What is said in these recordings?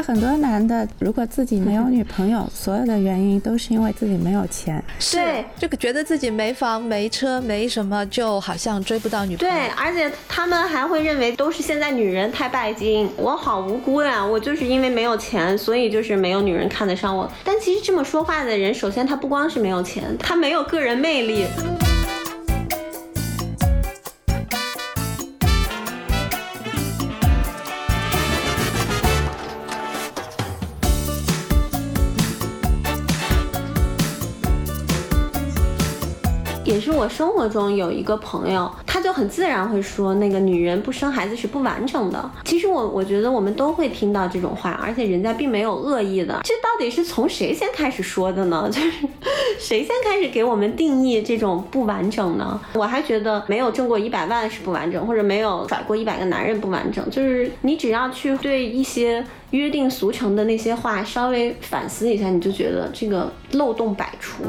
在很多男的，如果自己没有女朋友，所有的原因都是因为自己没有钱。对，这个觉得自己没房没车没什么，就好像追不到女朋友。对，而且他们还会认为都是现在女人太拜金，我好无辜呀，我就是因为没有钱，所以就是没有女人看得上我。但其实这么说话的人，首先他不光是没有钱，他没有个人魅力。我生活中有一个朋友，他就很自然会说，那个女人不生孩子是不完整的。其实我我觉得我们都会听到这种话，而且人家并没有恶意的。这到底是从谁先开始说的呢？就是谁先开始给我们定义这种不完整呢？我还觉得没有挣过一百万是不完整，或者没有甩过一百个男人不完整。就是你只要去对一些约定俗成的那些话稍微反思一下，你就觉得这个漏洞百出。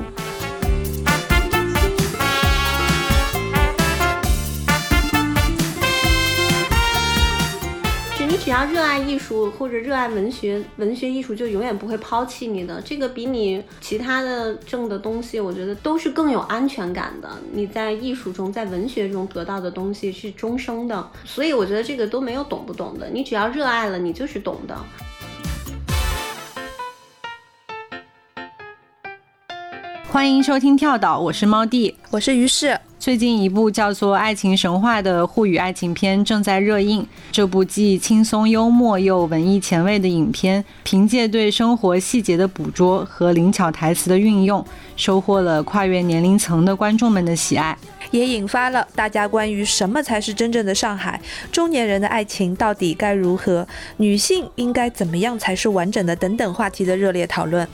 只要热爱艺术或者热爱文学，文学艺术就永远不会抛弃你的。这个比你其他的挣的东西，我觉得都是更有安全感的。你在艺术中，在文学中得到的东西是终生的，所以我觉得这个都没有懂不懂的。你只要热爱了，你就是懂的。欢迎收听跳岛，我是猫弟，我是于适。最近一部叫做《爱情神话》的沪语爱情片正在热映。这部既轻松幽默又文艺前卫的影片，凭借对生活细节的捕捉和灵巧台词的运用，收获了跨越年龄层的观众们的喜爱，也引发了大家关于什么才是真正的上海，中年人的爱情到底该如何，女性应该怎么样才是完整的等等话题的热烈讨论。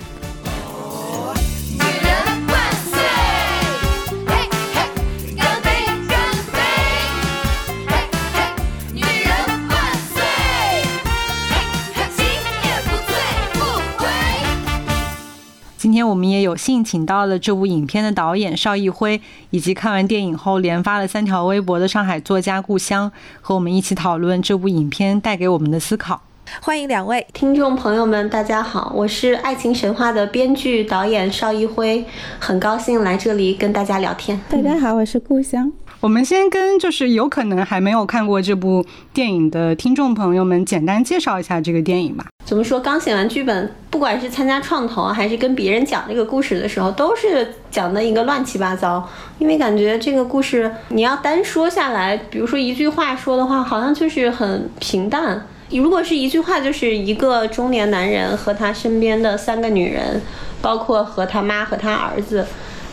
我们也有幸请到了这部影片的导演邵艺辉，以及看完电影后连发了三条微博的上海作家故乡，和我们一起讨论这部影片带给我们的思考。欢迎两位听众朋友们，大家好，我是《爱情神话》的编剧导演邵艺辉，很高兴来这里跟大家聊天。大家好，我是故乡。我们先跟就是有可能还没有看过这部电影的听众朋友们简单介绍一下这个电影吧。怎么说？刚写完剧本，不管是参加创投还是跟别人讲这个故事的时候，都是讲的一个乱七八糟。因为感觉这个故事你要单说下来，比如说一句话说的话，好像就是很平淡。如果是一句话，就是一个中年男人和他身边的三个女人，包括和他妈和他儿子。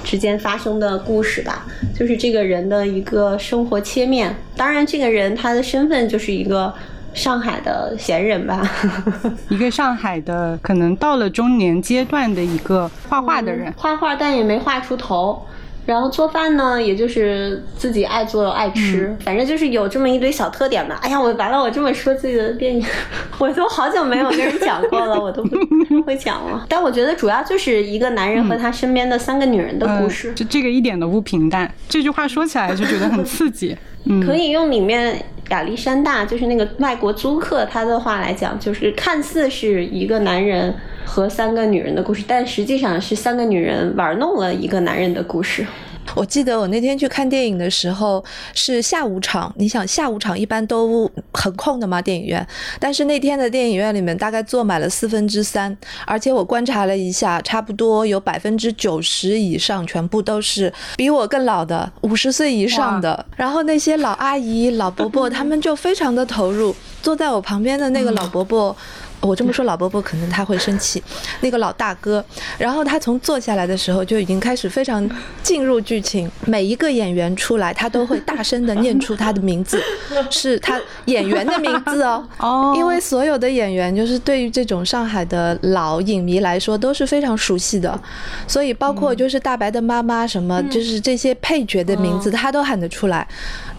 之间发生的故事吧，就是这个人的一个生活切面。当然，这个人他的身份就是一个上海的闲人吧，一个上海的可能到了中年阶段的一个画画的人，画画但也没画出头。然后做饭呢，也就是自己爱做爱吃，反正就是有这么一堆小特点吧。哎呀，我完了，我这么说自己的电影，我都好久没有跟人讲过了，我都不会讲了。但我觉得主要就是一个男人和他身边的三个女人的故事。就这个一点都不平淡，这句话说起来就觉得很刺激。可以用里面亚历山大，就是那个外国租客他的话来讲，就是看似是一个男人。和三个女人的故事，但实际上是三个女人玩弄了一个男人的故事。我记得我那天去看电影的时候是下午场，你想下午场一般都很空的嘛，电影院。但是那天的电影院里面大概坐满了四分之三，而且我观察了一下，差不多有百分之九十以上全部都是比我更老的五十岁以上的。然后那些老阿姨、老伯伯 他们就非常的投入。坐在我旁边的那个老伯伯。我这么说，老伯伯可能他会生气。那个老大哥，然后他从坐下来的时候就已经开始非常进入剧情，每一个演员出来，他都会大声的念出他的名字，是他演员的名字哦。哦。因为所有的演员，就是对于这种上海的老影迷来说都是非常熟悉的，所以包括就是大白的妈妈什么，就是这些配角的名字，他都喊得出来。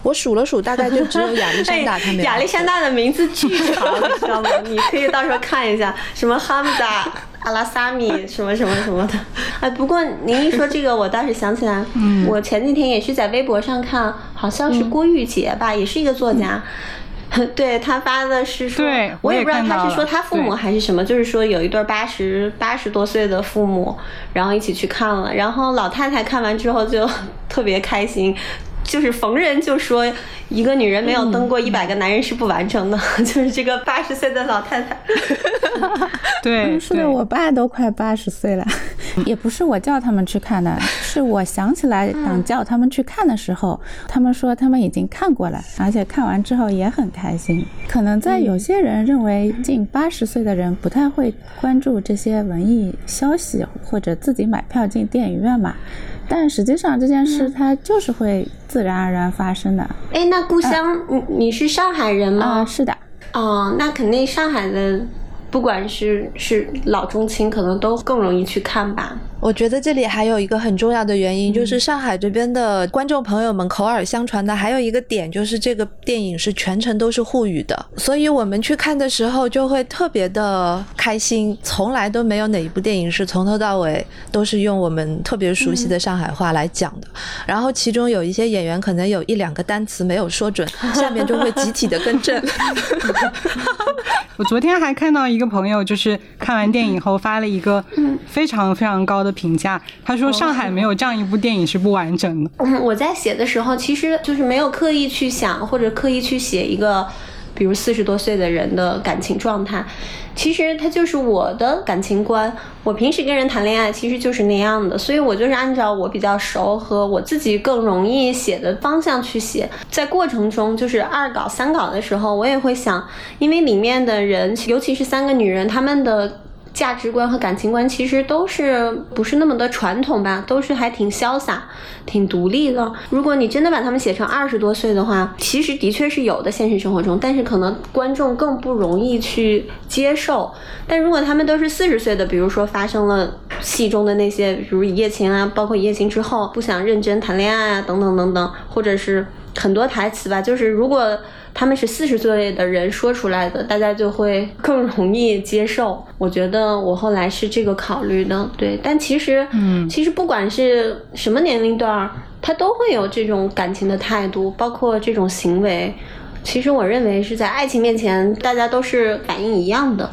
我数了数，大概就只有亚历山大 他没亚历山大的名字巨长，你知道吗？你可以到时候看一下，什么哈姆达、阿拉萨米，什么什么什么的。哎，不过您一说这个，我倒是想起来，我前几天也是在微博上看，好像是郭玉洁吧，也是一个作家。对他发的是说，对我也不知道他是说他父母还是什么，就是说有一对八十八十多岁的父母，然后一起去看了，然后老太太看完之后就特别开心。就是逢人就说，一个女人没有登过一百个男人是不完整的，就是这个八十岁的老太太。对，对是的，我爸都快八十岁了，也不是我叫他们去看的，是我想起来想叫他们去看的时候，他们说他们已经看过了，而且看完之后也很开心。可能在有些人认为近八十岁的人不太会关注这些文艺消息，或者自己买票进电影院嘛。但实际上这件事它就是会自然而然发生的哎，那故乡，你你是上海人吗？啊，是的，哦，那肯定上海的，不管是是老中青，可能都更容易去看吧。我觉得这里还有一个很重要的原因，就是上海这边的观众朋友们口耳相传的，还有一个点就是这个电影是全程都是沪语的，所以我们去看的时候就会特别的开心，从来都没有哪一部电影是从头到尾都是用我们特别熟悉的上海话来讲的。然后其中有一些演员可能有一两个单词没有说准，下面就会集体的更正。我昨天还看到一个朋友，就是看完电影后发了一个非常非常高的评价，他说上海没有这样一部电影是不完整的。嗯，我在写的时候，其实就是没有刻意去想或者刻意去写一个，比如四十多岁的人的感情状态。其实它就是我的感情观。我平时跟人谈恋爱，其实就是那样的，所以我就是按照我比较熟和我自己更容易写的方向去写。在过程中，就是二稿、三稿的时候，我也会想，因为里面的人，尤其是三个女人，她们的。价值观和感情观其实都是不是那么的传统吧，都是还挺潇洒、挺独立的。如果你真的把他们写成二十多岁的话，其实的确是有的现实生活中，但是可能观众更不容易去接受。但如果他们都是四十岁的，比如说发生了戏中的那些，比如一夜情啊，包括一夜情之后不想认真谈恋爱啊，等等等等，或者是很多台词吧，就是如果。他们是四十岁的人说出来的，大家就会更容易接受。我觉得我后来是这个考虑的，对。但其实，嗯其实不管是什么年龄段儿，他都会有这种感情的态度，包括这种行为。其实我认为是在爱情面前，大家都是反应一样的。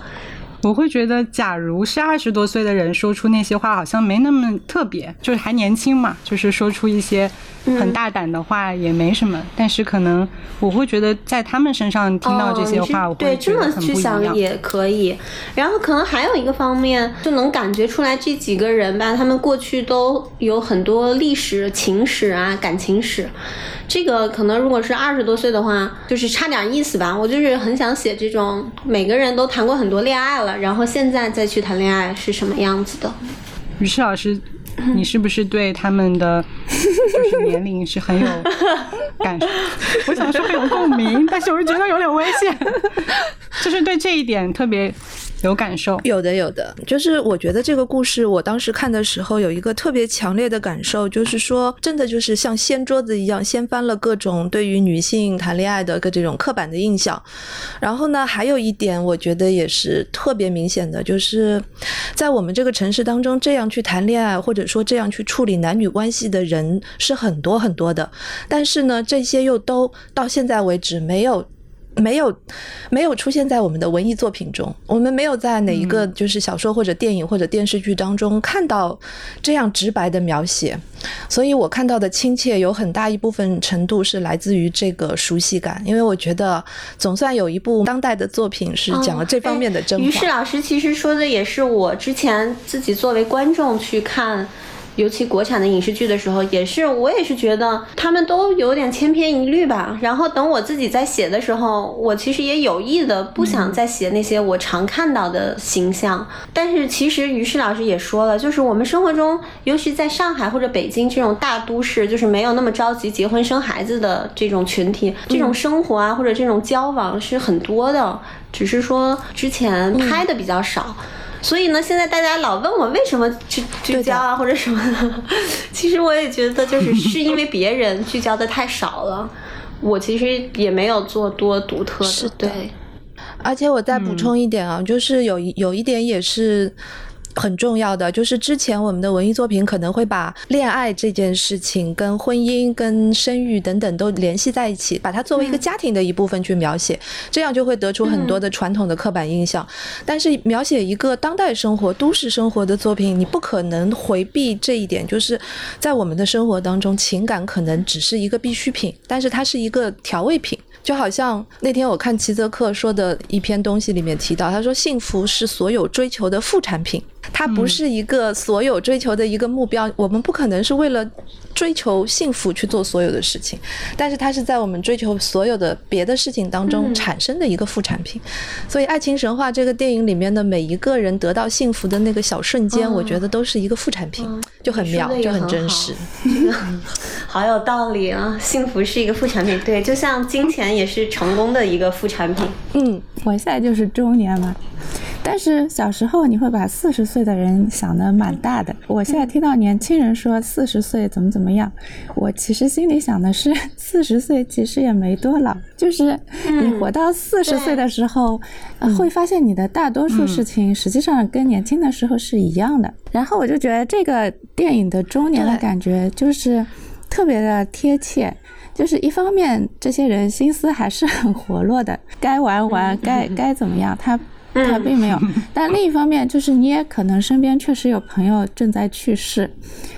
我会觉得，假如是二十多岁的人说出那些话，好像没那么特别，就是还年轻嘛，就是说出一些很大胆的话也没什么。但是可能我会觉得，在他们身上听到这些话，我会觉这么去。想也可以。然后可能还有一个方面，就能感觉出来这几个人吧，他们过去都有很多历史、情史啊、感情史。这个可能如果是二十多岁的话，就是差点意思吧。我就是很想写这种每个人都谈过很多恋爱了，然后现在再去谈恋爱是什么样子的。于是老师，你是不是对他们的就是年龄是很有感受？我想说很有共鸣，但是我又觉得有点危险，就是对这一点特别有感受。有的，有的，就是我觉得这个故事，我当时看的时候有一个特别强烈的感受，就是说，真的就是像掀桌子一样，掀翻了各种对于女性谈恋爱的个这种刻板的印象。然后呢，还有一点，我觉得也是特别明显的，就是在我们这个城市当中，这样去谈恋爱，或者说这样去处理男女关系的人是很多很多的，但是呢，这些又都到现在为止没有。没有，没有出现在我们的文艺作品中。我们没有在哪一个就是小说或者电影或者电视剧当中看到这样直白的描写，所以我看到的亲切有很大一部分程度是来自于这个熟悉感。因为我觉得总算有一部当代的作品是讲了这方面的真话。于是老师其实说的也是我之前自己作为观众去看。尤其国产的影视剧的时候，也是我也是觉得他们都有点千篇一律吧。然后等我自己在写的时候，我其实也有意的不想再写那些我常看到的形象。但是其实于适老师也说了，就是我们生活中，尤其在上海或者北京这种大都市，就是没有那么着急结婚生孩子的这种群体，这种生活啊或者这种交往是很多的，只是说之前拍的比较少。所以呢，现在大家老问我为什么聚聚焦啊，或者什么的，其实我也觉得就是 是因为别人聚焦的太少了，我其实也没有做多独特的。是的对，而且我再补充一点啊，就是有一有一点也是。很重要的，就是之前我们的文艺作品可能会把恋爱这件事情跟婚姻、跟生育等等都联系在一起，把它作为一个家庭的一部分去描写，这样就会得出很多的传统的刻板印象。但是描写一个当代生活、都市生活的作品，你不可能回避这一点，就是在我们的生活当中，情感可能只是一个必需品，但是它是一个调味品。就好像那天我看齐泽克说的一篇东西里面提到，他说幸福是所有追求的副产品，它不是一个所有追求的一个目标。我们不可能是为了追求幸福去做所有的事情，但是它是在我们追求所有的别的事情当中产生的一个副产品。所以《爱情神话》这个电影里面的每一个人得到幸福的那个小瞬间，我觉得都是一个副产品，就很妙，就很真实。好有道理啊！幸福是一个副产品，对，就像金钱也是成功的一个副产品。嗯，我现在就是中年嘛，但是小时候你会把四十岁的人想的蛮大的。我现在听到年轻人说四十岁怎么怎么样，我其实心里想的是 四十岁其实也没多老，就是你活到四十岁的时候，会发现你的大多数事情实际上跟年轻的时候是一样的。然后我就觉得这个电影的中年的感觉就是。特别的贴切，就是一方面这些人心思还是很活络的，该玩玩，该该怎么样，他他并没有。但另一方面，就是你也可能身边确实有朋友正在去世，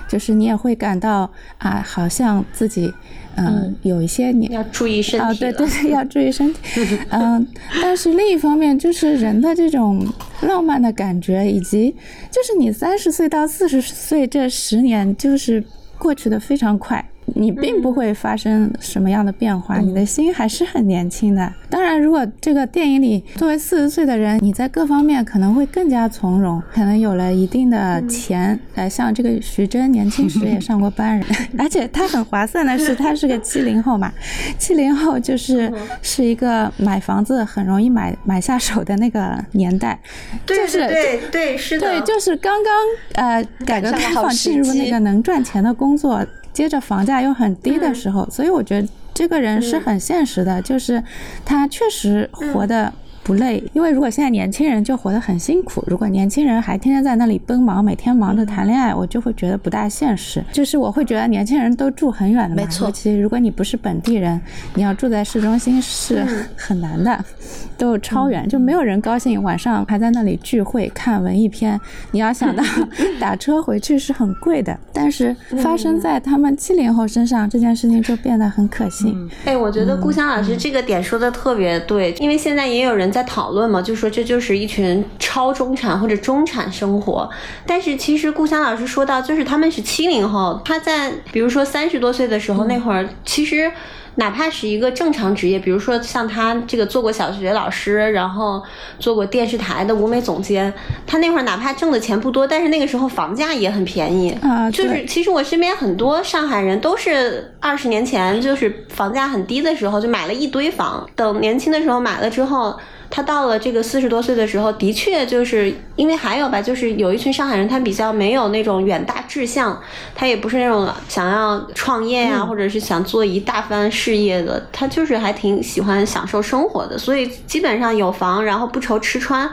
就是你也会感到啊，好像自己嗯有一些你要注意身体啊，对对对，要注意身体。嗯，但是另一方面，就是人的这种浪漫的感觉，以及就是你三十岁到四十岁这十年，就是。过去的非常快。你并不会发生什么样的变化，你的心还是很年轻的。当然，如果这个电影里作为四十岁的人，你在各方面可能会更加从容，可能有了一定的钱。呃，像这个徐峥年轻时也上过班，人，而且他很划算的是，他是个七零后嘛，七零后就是是一个买房子很容易买买下手的那个年代。对对对，是的，对，就是刚刚呃改革开放进入那个能赚钱的工作。接着房价又很低的时候，所以我觉得这个人是很现实的，就是他确实活的。不累，因为如果现在年轻人就活得很辛苦，如果年轻人还天天在那里奔忙，每天忙着谈恋爱，我就会觉得不大现实。就是我会觉得年轻人都住很远的嘛，没错。尤其如果你不是本地人，你要住在市中心是很难的，都超远，就没有人高兴晚上还在那里聚会看文艺片。你要想到 打车回去是很贵的，但是发生在他们七零后身上这件事情就变得很可信。哎，我觉得顾香老师这个点说的特别对，因为现在也有人。在讨论嘛，就说这就是一群超中产或者中产生活。但是其实顾香老师说到，就是他们是七零后，他在比如说三十多岁的时候，那会儿其实哪怕是一个正常职业，比如说像他这个做过小学老师，然后做过电视台的舞美总监，他那会儿哪怕挣的钱不多，但是那个时候房价也很便宜啊。就是其实我身边很多上海人都是二十年前就是房价很低的时候就买了一堆房，等年轻的时候买了之后。他到了这个四十多岁的时候，的确就是因为还有吧，就是有一群上海人，他比较没有那种远大志向，他也不是那种想要创业啊，或者是想做一大番事业的，他就是还挺喜欢享受生活的，所以基本上有房，然后不愁吃穿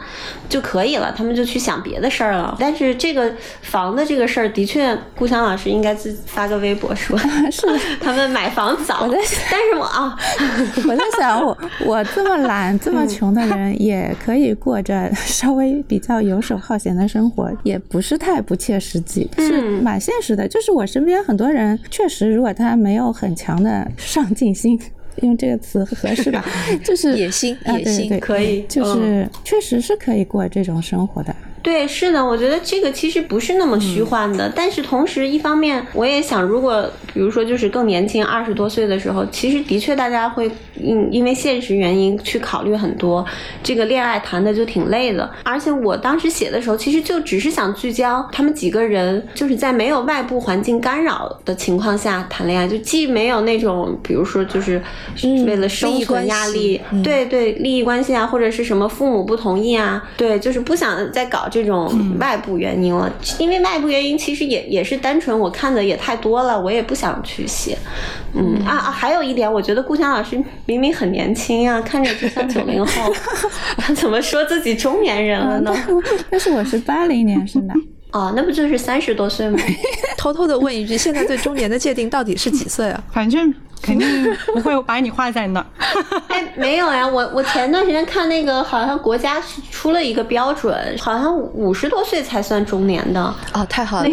就可以了，他们就去想别的事儿了。但是这个房的这个事儿，的确，顾强老师应该自发个微博说，是 他们买房早。但是我啊，我在想，我我这么懒，这么穷的。人也可以过着稍微比较游手好闲的生活，也不是太不切实际，是蛮现实的。就是我身边很多人，确实如果他没有很强的上进心，用这个词合适吧？就是野心，野心可以，就是确实是可以过这种生活的。对，是的，我觉得这个其实不是那么虚幻的，但是同时一方面，我也想，如果比如说就是更年轻，二十多岁的时候，其实的确大家会因因为现实原因去考虑很多，这个恋爱谈的就挺累的。而且我当时写的时候，其实就只是想聚焦他们几个人，就是在没有外部环境干扰的情况下谈恋爱，就既没有那种比如说就是为了生存压力，对对，利益关系啊，或者是什么父母不同意啊，对，就是不想再搞。这种外部原因了，因为外部原因其实也也是单纯我看的也太多了，我也不想去写。嗯啊啊，还有一点，我觉得顾强老师明明很年轻啊，看着就像九零后，他 怎么说自己中年人了呢？但是我是八零年生的。哦，那不就是三十多岁吗？偷偷的问一句，现在对中年的界定到底是几岁啊？反正肯定不会把你画在那儿。哎，没有呀，我我前段时间看那个，好像国家是出了一个标准，好像五十多岁才算中年的。哦，太好了，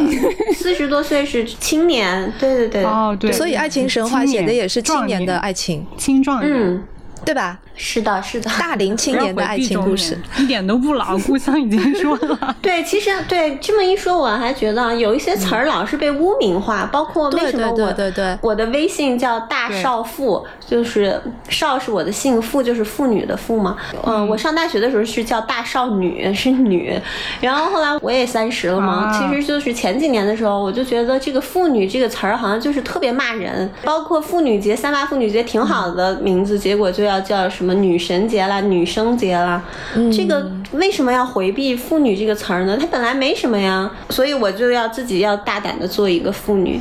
四十多岁是青年。对对对。哦，对。所以爱情神话写的也是青年的爱情，青壮年。嗯。对吧？是的，是的，大龄青年的爱情故事，一点都不老。故乡已经说了，对，其实对这么一说，我还觉得有一些词儿老是被污名化，包括为什么我对对我的微信叫大少妇，就是少是我的姓，妇就是妇女的妇嘛。嗯，我上大学的时候是叫大少女，是女，然后后来我也三十了嘛，其实就是前几年的时候，我就觉得这个妇女这个词儿好像就是特别骂人，包括妇女节、三八妇女节挺好的名字，结果就要。叫什么女神节啦、女生节啦，这个为什么要回避“妇女”这个词儿呢？它本来没什么呀，所以我就要自己要大胆的做一个妇女。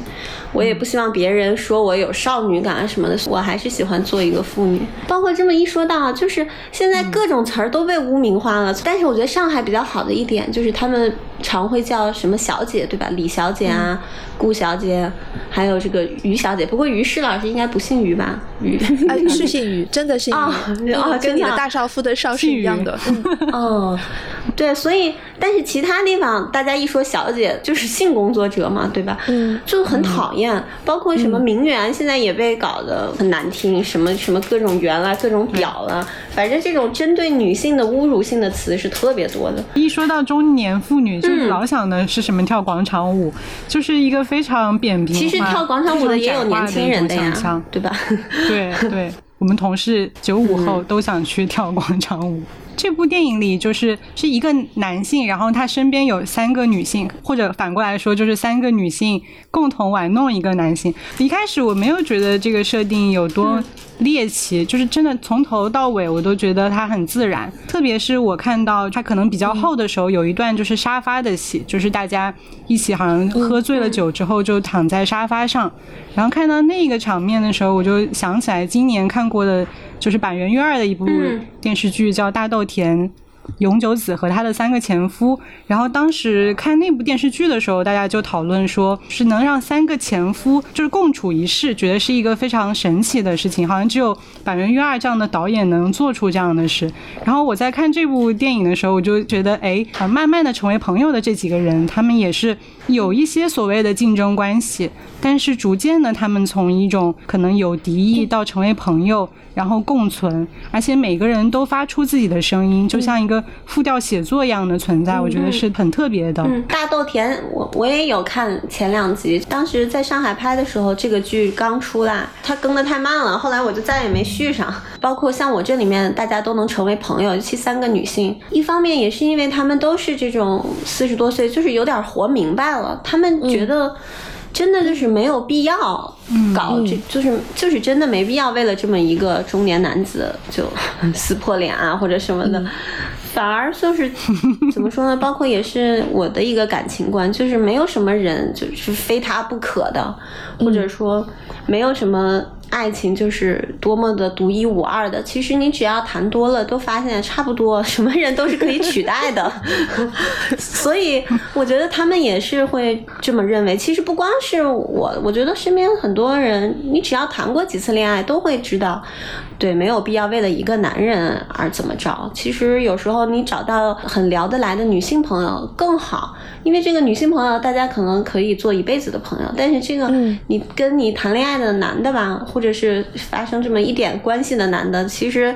我也不希望别人说我有少女感啊什么的，我还是喜欢做一个妇女。包括这么一说到，就是现在各种词儿都被污名化了。但是我觉得上海比较好的一点就是他们常会叫什么小姐，对吧？李小姐啊，顾小姐，还有这个于小姐。不过于适老师应该不姓于吧？于 是姓于，真的姓于啊，跟你的大少夫的少是一样的。哦，对，所以但是其他地方大家一说小姐就是性工作者嘛，对吧？嗯，就很讨厌。包括什么名媛，现在也被搞得很难听，什么什么各种媛啦，各种婊啦，反正这种针对女性的侮辱性的词是特别多的。一说到中年妇女，就老想的是什么跳广场舞，就是一个非常扁平。其实跳广场舞的也有年轻人的呀，对吧？对对，我们同事九五后都想去跳广场舞。这部电影里就是是一个男性，然后他身边有三个女性，或者反过来说就是三个女性共同玩弄一个男性。一开始我没有觉得这个设定有多猎奇，就是真的从头到尾我都觉得它很自然。特别是我看到它可能比较后的时候，有一段就是沙发的戏，就是大家一起好像喝醉了酒之后就躺在沙发上，然后看到那个场面的时候，我就想起来今年看过的。就是板垣瑞二的一部电视剧，叫《大豆田永久子和他的三个前夫》。然后当时看那部电视剧的时候，大家就讨论说，是能让三个前夫就是共处一室，觉得是一个非常神奇的事情，好像只有板垣瑞二这样的导演能做出这样的事。然后我在看这部电影的时候，我就觉得，哎，慢慢的成为朋友的这几个人，他们也是有一些所谓的竞争关系，但是逐渐的，他们从一种可能有敌意到成为朋友。然后共存，而且每个人都发出自己的声音，就像一个复调写作一样的存在，我觉得是很特别的。大豆田，我我也有看前两集，当时在上海拍的时候，这个剧刚出来，它更的太慢了，后来我就再也没续上。包括像我这里面，大家都能成为朋友，尤其三个女性，一方面也是因为她们都是这种四十多岁，就是有点活明白了，她们觉得。真的就是没有必要搞，这就是就是真的没必要为了这么一个中年男子就撕破脸啊或者什么的，反而就是 怎么说呢？包括也是我的一个感情观，就是没有什么人就是非他不可的，或者说没有什么。爱情就是多么的独一无二的，其实你只要谈多了，都发现差不多，什么人都是可以取代的。所以我觉得他们也是会这么认为。其实不光是我，我觉得身边很多人，你只要谈过几次恋爱，都会知道。对，没有必要为了一个男人而怎么着。其实有时候你找到很聊得来的女性朋友更好，因为这个女性朋友大家可能可以做一辈子的朋友。但是这个你跟你谈恋爱的男的吧，或者是发生这么一点关系的男的，其实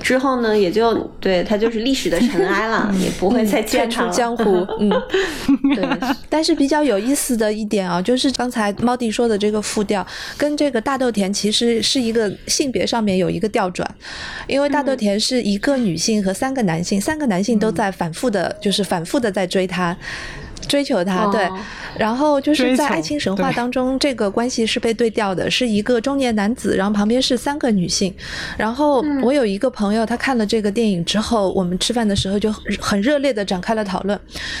之后呢也就对他就是历史的尘埃了，也不会再见出江湖。嗯，对。但是比较有意思的一点啊，就是刚才猫弟说的这个复调，跟这个大豆田其实是一个性别上面有一个。调转，因为大豆田是一个女性和三个男性，三个男性都在反复的，就是反复的在追她。追求他，对哦，然后就是在爱情神话当中，这个关系是被对调的，是一个中年男子，然后旁边是三个女性。然后我有一个朋友，他看了这个电影之后，我们吃饭的时候就很很热烈的展开了讨论。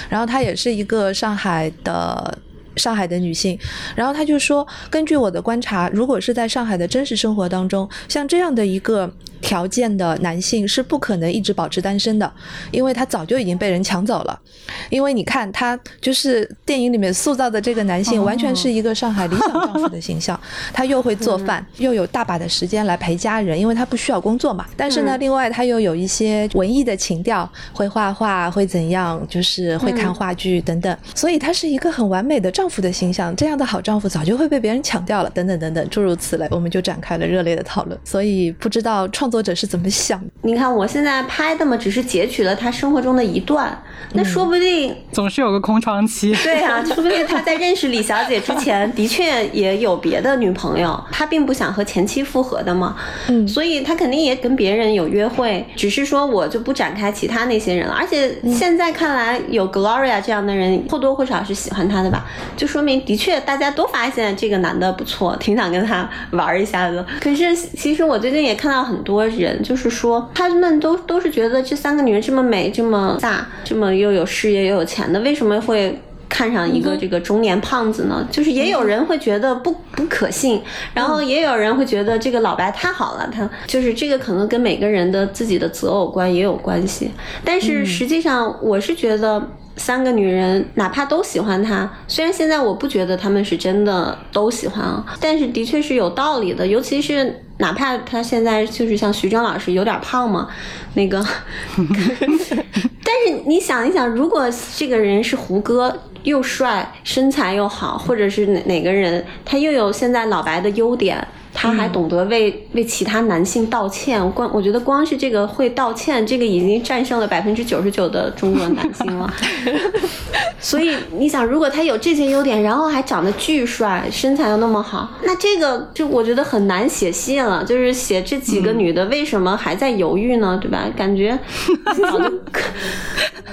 然后她也是一个上海的。上海的女性，然后她就说，根据我的观察，如果是在上海的真实生活当中，像这样的一个条件的男性是不可能一直保持单身的，因为他早就已经被人抢走了。因为你看他就是电影里面塑造的这个男性，完全是一个上海理想丈夫的形象。他又会做饭，又有大把的时间来陪家人，因为他不需要工作嘛。但是呢，另外他又有一些文艺的情调，会画画，会怎样，就是会看话剧等等。所以他是一个很完美的丈夫的形象。这样的好丈夫早就会被别人抢掉了，等等等等，诸如此类，我们就展开了热烈的讨论。所以不知道创作者是怎么想的。你看我现在拍的嘛，只是截取了他生活中的一段，那说不定总是有个空窗期。对啊、说不定他在认识李小姐之前，的确也有别的女朋友，他并不想和前妻复合的嘛，嗯所以他肯定也跟别人有约会，只是说我就不展开其他那些人了。而且现在看来，有 Gloria 这样的人或多或少是喜欢他的吧，就说明的确大家都发现这个男的不错，挺想跟他玩一下的。可是其实我最近也看到很多人，就是说他们都都是觉得这三个女人这么美、这么大、这么又有事业又有钱的，为什么会？看上一个这个中年胖子呢，就是也有人会觉得不不可信，然后也有人会觉得这个老白太好了，他就是这个可能跟每个人的自己的择偶观也有关系，但是实际上我是觉得。三个女人，哪怕都喜欢他，虽然现在我不觉得他们是真的都喜欢啊，但是的确是有道理的。尤其是哪怕他现在就是像徐峥老师有点胖嘛，那个，但是你想一想，如果这个人是胡歌，又帅，身材又好，或者是哪哪个人，他又有现在老白的优点，他还懂得为、为其他男性道歉。光我觉得光是这个会道歉，这个已经战胜了百分之九十九的中国男性了。所以你想，如果他有这些优点，然后还长得巨帅，身材又那么好，那这个就我觉得很难写戏了。就是写这几个女的为什么还在犹豫呢？对吧？感觉早就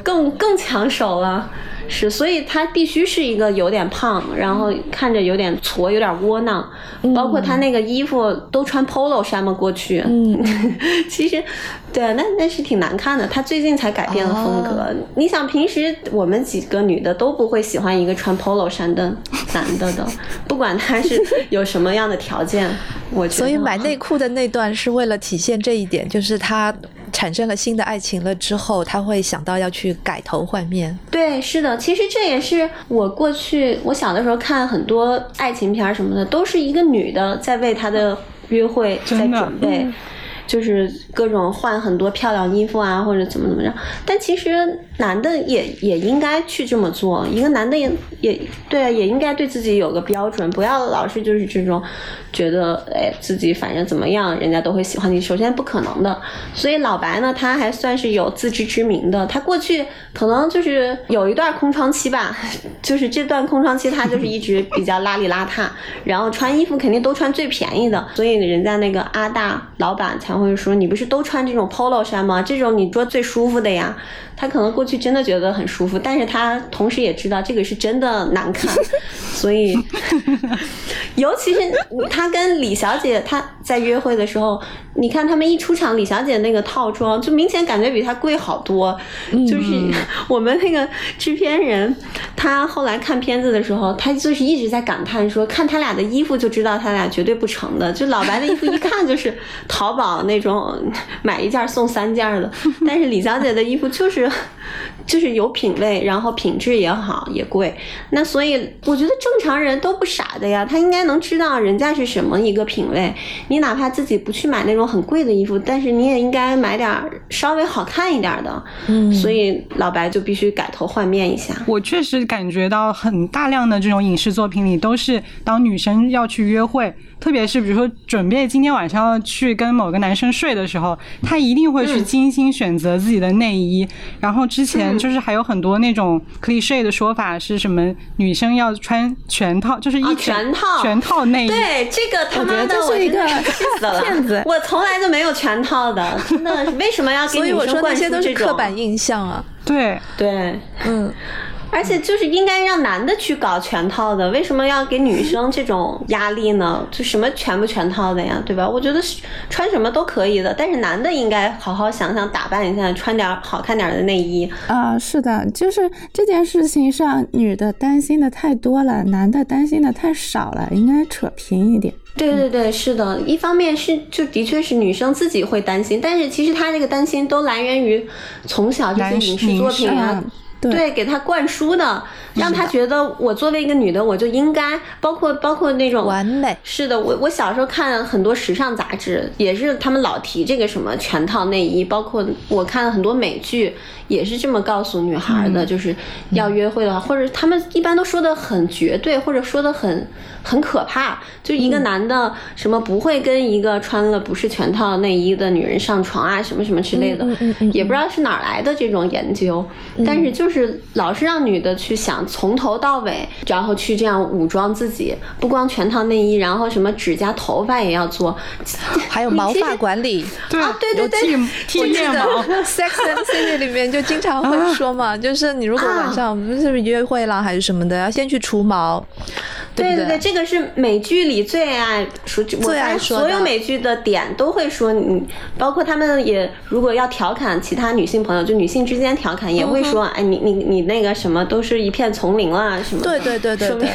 更 更抢手了。是，所以他必须是一个有点胖，然后看着有点矬、有点窝囊，包括他那个衣服都穿 polo 衫嘛，过去，嗯，其实，对，那那是挺难看的。他最近才改变了风格。你想，平时我们几个女的都不会喜欢一个穿 polo 衫的男的的，不管他是有什么样的条件，我觉得。所以买内裤的那段是为了体现这一点，就是他产生了新的爱情了之后，他会想到要去改头换面。对，是的，其实这也是我过去我小的时候看很多爱情片儿什么的，都是一个女的在为她的约会在准备。就是各种换很多漂亮衣服啊，或者怎么怎么着，但其实男的也也应该去这么做。一个男的也也对啊，也应该对自己有个标准，不要老是就是这种觉得哎自己反正怎么样，人家都会喜欢你。首先不可能的，所以老白呢，他还算是有自知之明的。他过去可能就是有一段空窗期吧，就是这段空窗期他就是一直比较邋里邋遢，然后穿衣服肯定都穿最便宜的，所以人家那个阿大老板才会说你不是都穿这种 polo 衫吗？这种你说最舒服的呀。他可能过去真的觉得很舒服，但是他同时也知道这个是真的难看，所以，尤其是他跟李小姐他在约会的时候，你看他们一出场，李小姐那个套装就明显感觉比他贵好多。就是我们那个制片人，他后来看片子的时候，他就是一直在感叹说，看他俩的衣服就知道他俩绝对不成的。就老白的衣服一看就是淘宝那种买一件送三件的，但是李小姐的衣服就是。就是有品位，然后品质也好，也贵。那所以我觉得正常人都不傻的呀，他应该能知道人家是什么一个品位。你哪怕自己不去买那种很贵的衣服，但是你也应该买点稍微好看一点的。嗯所以老白就必须改头换面一下。我确实感觉到很大量的这种影视作品里，都是当女生要去约会，特别是比如说准备今天晚上要去跟某个男生睡的时候，她一定会去嗯精心选择自己的内衣。然后之前就是还有很多那种 cliche 的说法是什么，女生要穿全套，就是一啊全全套。全套内衣。对这个他妈的，我觉得这是一个我真的 气死了。骗子。我从来就没有全套的，真的，为什么要给所以女生我说那些灌输这是刻板印象啊。对。对，嗯，而且就是应该让男的去搞全套的，为什么要给女生这种压力呢？就什么全不全套的呀，对吧？我觉得穿什么都可以的，但是男的应该好好想想打扮一下，穿点好看点的内衣。啊，是的，就是这件事情上，女的担心的太多了，男的担心的太少了，应该扯平一点。对对对，是的，一方面是就的确是女生自己会担心，但是其实她这个担心都来源于从小这些影视作品啊。对，给他灌输的，让他觉得我作为一个女的，我就应该，包括包括那种完美。是的，我我小时候看很多时尚杂志，也是他们老提这个什么全套内衣，包括我看了很多美剧，也是这么告诉女孩的，就是要约会的话，或者他们一般都说的很绝对，或者说的很很可怕，就一个男的什么不会跟一个穿了不是全套内衣的女人上床啊，什么什么之类的，也不知道是哪来的这种研究，但是就是。是老是让女的去想从头到尾，然后去这样武装自己，不光全套内衣，然后什么指甲、头发也要做，还有毛发管理。对啊，对对对，剃腋毛。Sex and City 里面就经常会说嘛，就是你如果晚上不是约会了还是什么的，要先去除毛。对对对，这个是美剧里最爱说，最爱说所有美剧的点都会说你，包括他们也如果要调侃其他女性朋友，就女性之间调侃也会说，哎，你你你那个什么都是一片丛林啊什么？对对对对对，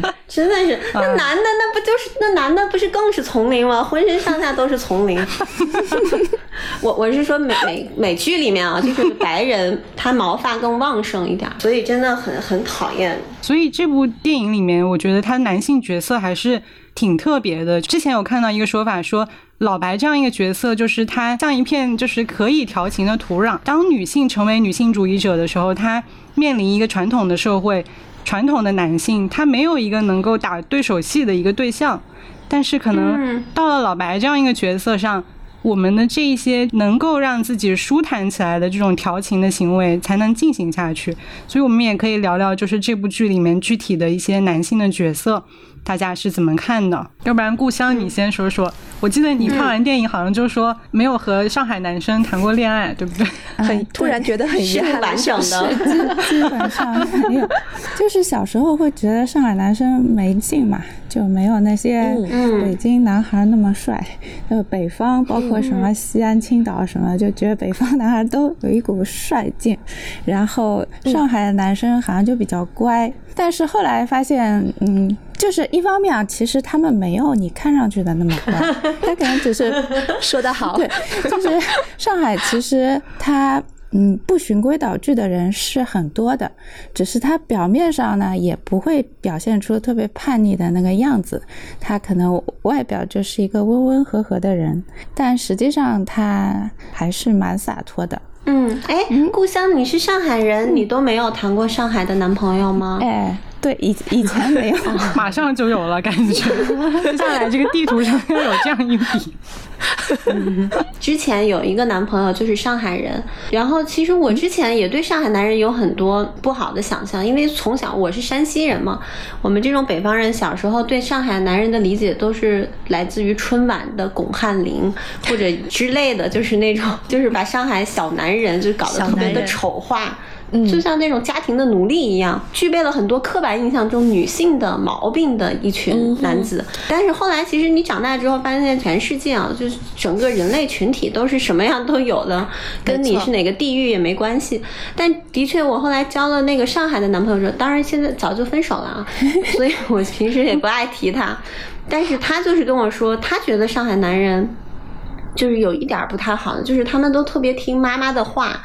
真的是那男的那不就是那男的不是更是丛林吗？浑身上下都是丛林。我我是说美美美剧里面啊，就是白人他毛发更旺盛一点，所以真的很很讨厌。所以这部电影里面，我觉得他男性角色还是挺特别的。之前有看到一个说法，说老白这样一个角色，就是他像一片就是可以调情的土壤。当女性成为女性主义者的时候，她面临一个传统的社会，传统的男性，她没有一个能够打对手戏的一个对象。但是可能到了老白这样一个角色上。我们的这一些能够让自己舒坦起来的这种调情的行为才能进行下去，所以我们也可以聊聊，就是这部剧里面具体的一些男性的角色，大家是怎么看的？要不然故乡你先说说。我记得你看完电影好像就说没有和上海男生谈过恋爱，对不对？很突然觉得很遗憾，完整的，基本上没有。就是小时候会觉得上海男生没劲嘛，就没有那些北京男孩那么帅。就北方，包括什么西安、青岛什么，就觉得北方男孩都有一股帅劲。然后上海的男生好像就比较乖。但是后来发现，嗯，就是一方面啊，其实他们没有你看上去的那么乖，他可能只是说得好，对，就是上海其实他嗯不循规蹈矩的人是很多的，只是他表面上呢也不会表现出特别叛逆的那个样子，他可能外表就是一个温温和和的人，但实际上他还是蛮洒脱的。嗯，哎，故乡，你是上海人，你都没有谈过上海的男朋友吗？哎。对，以以前没有，马上就有了，感觉 接下来这个地图上要有这样一笔。之前有一个男朋友就是上海人，然后其实我之前也对上海男人有很多不好的想象，因为从小我是山西人嘛，我们这种北方人小时候对上海男人的理解都是来自于春晚的巩汉林或者之类的，就是那种就是把上海小男人就搞得特别的丑化。就像那种家庭的奴隶一样，具备了很多刻板印象中女性的毛病的一群男子。但是后来，其实你长大之后发现，全世界啊，就是整个人类群体都是什么样都有的，跟你是哪个地域也没关系。但的确，我后来交了那个上海的男朋友之后，当然现在早就分手了啊，所以我平时也不爱提他。但是他就是跟我说，他觉得上海男人就是有一点不太好的，就是他们都特别听妈妈的话。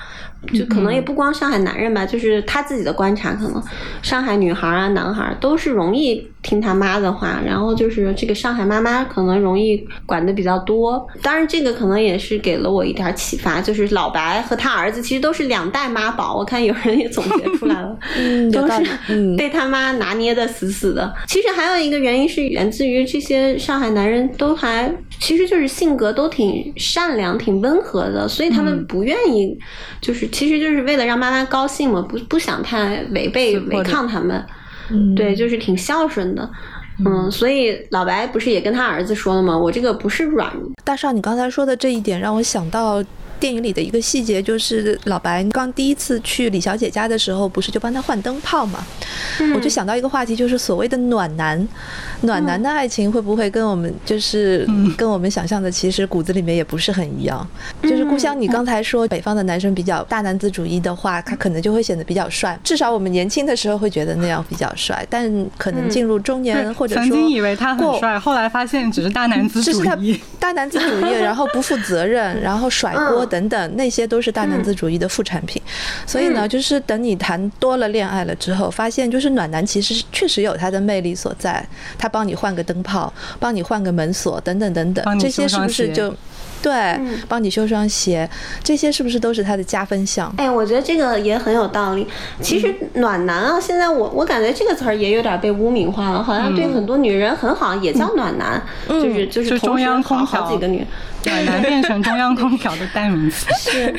就可能也不光上海男人吧，就是他自己的观察，可能上海女孩啊、男孩都是容易听他妈的话，然后就是这个上海妈妈可能容易管的比较多。当然，这个可能也是给了我一点启发，就是老白和他儿子其实都是两代妈宝。我看有人也总结出来了，都是被他妈拿捏的死死的。其实还有一个原因是源自于这些上海男人都还其实就是性格都挺善良、挺温和的，所以他们不愿意就是。其实就是为了让妈妈高兴嘛，不不想太违背违抗他们，对，就是挺孝顺的，嗯，所以老白不是也跟他儿子说了吗？我这个不是软。大少，你刚才说的这一点让我想到。电影里的一个细节，就是老白刚第一次去李小姐家的时候，不是就帮她换灯泡嘛？我就想到一个话题，就是所谓的暖男，暖男的爱情会不会跟我们就是跟我们想象的其实骨子里面也不是很一样？就是故乡，你刚才说北方的男生比较大男子主义的话，他可能就会显得比较帅，至少我们年轻的时候会觉得那样比较帅，但可能进入中年或者说曾经以为他很帅，后来发现只是大男子主义，大男子主义，然后不负责任，然后甩锅等等，那些都是大男子主义的副产品。所以呢，就是等你谈多了恋爱了之后，发现就是暖男其实确实有他的魅力所在，他帮你换个灯泡，帮你换个门锁，等等等等，这些是不是就？对，帮你修双鞋，这些是不是都是他的加分项？哎，我觉得这个也很有道理。其实暖男啊，现在我我感觉这个词儿也有点被污名化了，好像对很多女人很好，也叫暖男，就是就是中央空调好几个女。暖男变成中央空调的代名词 是，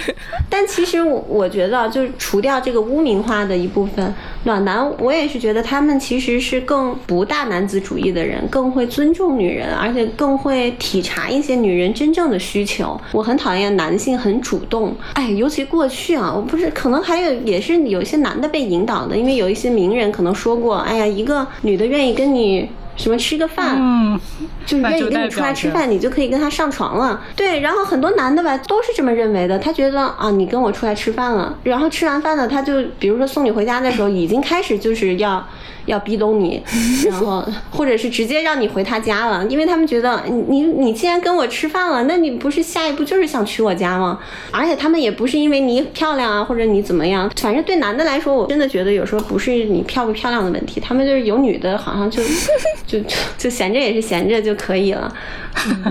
但其实我我觉得，就是除掉这个污名化的一部分，暖男我也是觉得他们其实是更不大男子主义的人，更会尊重女人，而且更会体察一些女人真正的需求。我很讨厌男性很主动，哎，尤其过去啊，我不是可能还有也是有一些男的被引导的，因为有一些名人可能说过，哎呀，一个女的愿意跟你。什么吃个饭，嗯，就是愿意跟你出来吃饭，你就可以跟他上床了。对，然后很多男的吧都是这么认为的，他觉得啊，你跟我出来吃饭了，然后吃完饭了，他就比如说送你回家的时候，已经开始就是要。要逼咚你，然后或者是直接让你回他家了，因为他们觉得你你你既然跟我吃饭了，那你不是下一步就是想娶我家吗？而且他们也不是因为你漂亮啊，或者你怎么样，反正对男的来说，我真的觉得有时候不是你漂不漂亮的问题，他们就是有女的，好像就 就就闲着也是闲着就可以了。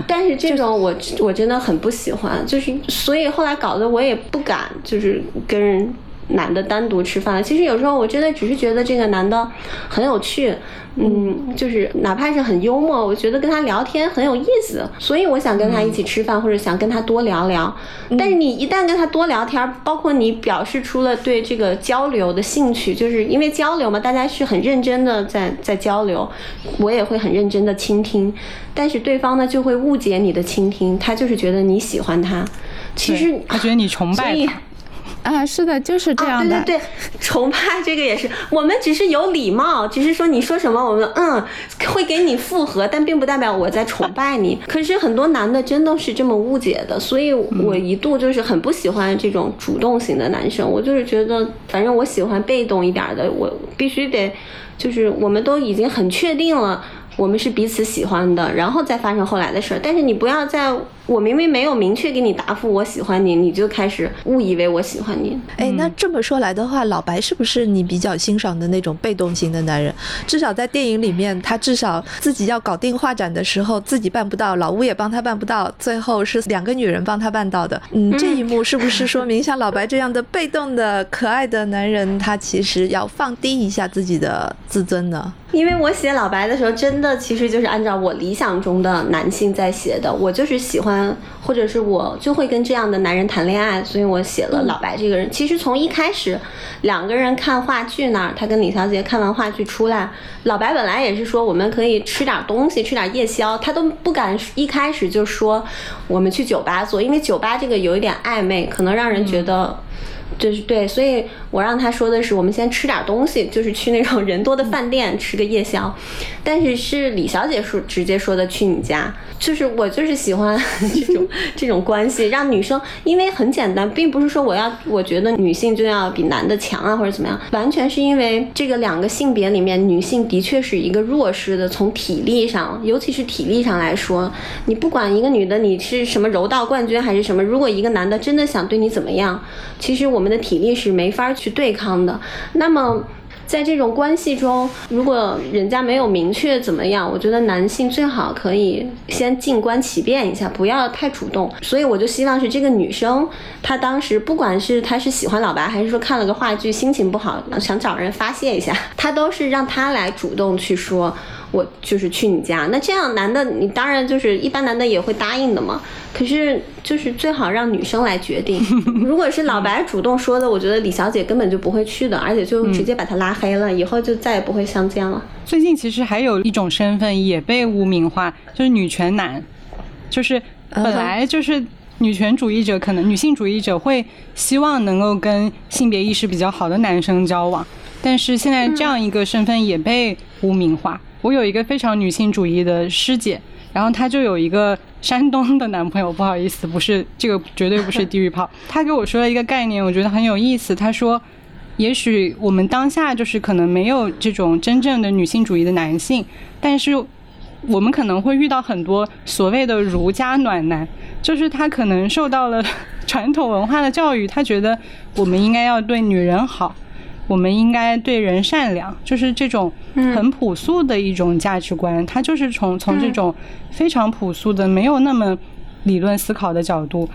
但是这种我我真的很不喜欢，就是所以后来搞得我也不敢就是跟人。男的单独吃饭，其实有时候我真的只是觉得这个男的很有趣，嗯，就是哪怕是很幽默，我觉得跟他聊天很有意思，所以我想跟他一起吃饭，或者想跟他多聊聊。但是你一旦跟他多聊天，包括你表示出了对这个交流的兴趣，就是因为交流嘛，大家是很认真的在在交流，我也会很认真的倾听，但是对方呢就会误解你的倾听，他就是觉得你喜欢他，其实他觉得你崇拜他。啊，是的，就是这样的。对对对，崇拜这个也是，我们只是有礼貌，只是说你说什么，我们嗯会给你附和，但并不代表我在崇拜你。可是很多男的真的是这么误解的，所以我一度就是很不喜欢这种主动型的男生，我就是觉得，反正我喜欢被动一点的，我必须得，就是我们都已经很确定了。我们是彼此喜欢的，然后再发生后来的事儿。但是你不要在我明明没有明确给你答复我喜欢你，你就开始误以为我喜欢你。哎，那这么说来的话，老白是不是你比较欣赏的那种被动型的男人？至少在电影里面，他至少自己要搞定画展的时候自己办不到，老吴也帮他办不到，最后是两个女人帮他办到的。嗯，这一幕是不是说明像老白这样的被动的可爱的男人，他其实要放低一下自己的自尊呢？因为我写老白的时候，真的其实就是按照我理想中的男性在写的。我就是喜欢，或者是我就会跟这样的男人谈恋爱，所以我写了老白这个人。其实从一开始，两个人看话剧那儿，他跟李小姐看完话剧出来，老白本来也是说我们可以吃点东西，吃点夜宵，他都不敢一开始就说我们去酒吧做，因为酒吧这个有一点暧昧，可能让人觉得。就是对，所以我让他说的是，我们先吃点东西，就是去那种人多的饭店吃个夜宵。但是是李小姐说直接说的去你家，就是我就是喜欢这种 这种关系，让女生，因为很简单，并不是说我要我觉得女性就要比男的强啊或者怎么样，完全是因为这个两个性别里面，女性的确是一个弱势的，从体力上，尤其是体力上来说，你不管一个女的你是什么柔道冠军还是什么，如果一个男的真的想对你怎么样，其实我。们的体力是没法去去对抗的。那么，在这种关系中，如果人家没有明确怎么样，我觉得男性最好可以先静观其变一下，不要太主动。所以我就希望是这个女生，她当时不管是她是喜欢老白，还是说看了个话剧心情不好想找人发泄一下，她都是让她来主动去说。我就是去你家，那这样男的你当然就是一般男的也会答应的嘛。可是就是最好让女生来决定。如果是老白主动说的，我觉得李小姐根本就不会去的，而且就直接把他拉黑了，以后就再也不会相见了。最近其实还有一种身份也被污名化，就是女权男，就是本来就是。女权主义者可能女性主义者会希望能够跟性别意识比较好的男生交往，但是现在这样一个身份也被污名化。我有一个非常女性主义的师姐，然后她就有一个山东的男朋友，不好意思，不是这个绝对不是地狱炮。她给我说了一个概念，我觉得很有意思。她说，也许我们当下就是可能没有这种真正的女性主义的男性，但是我们可能会遇到很多所谓的儒家暖男。就是他可能受到了传统文化的教育，他觉得我们应该要对女人好，我们应该对人善良，就是这种很朴素的一种价值观。他就是从从这种非常朴素的、没有那么理论思考的角度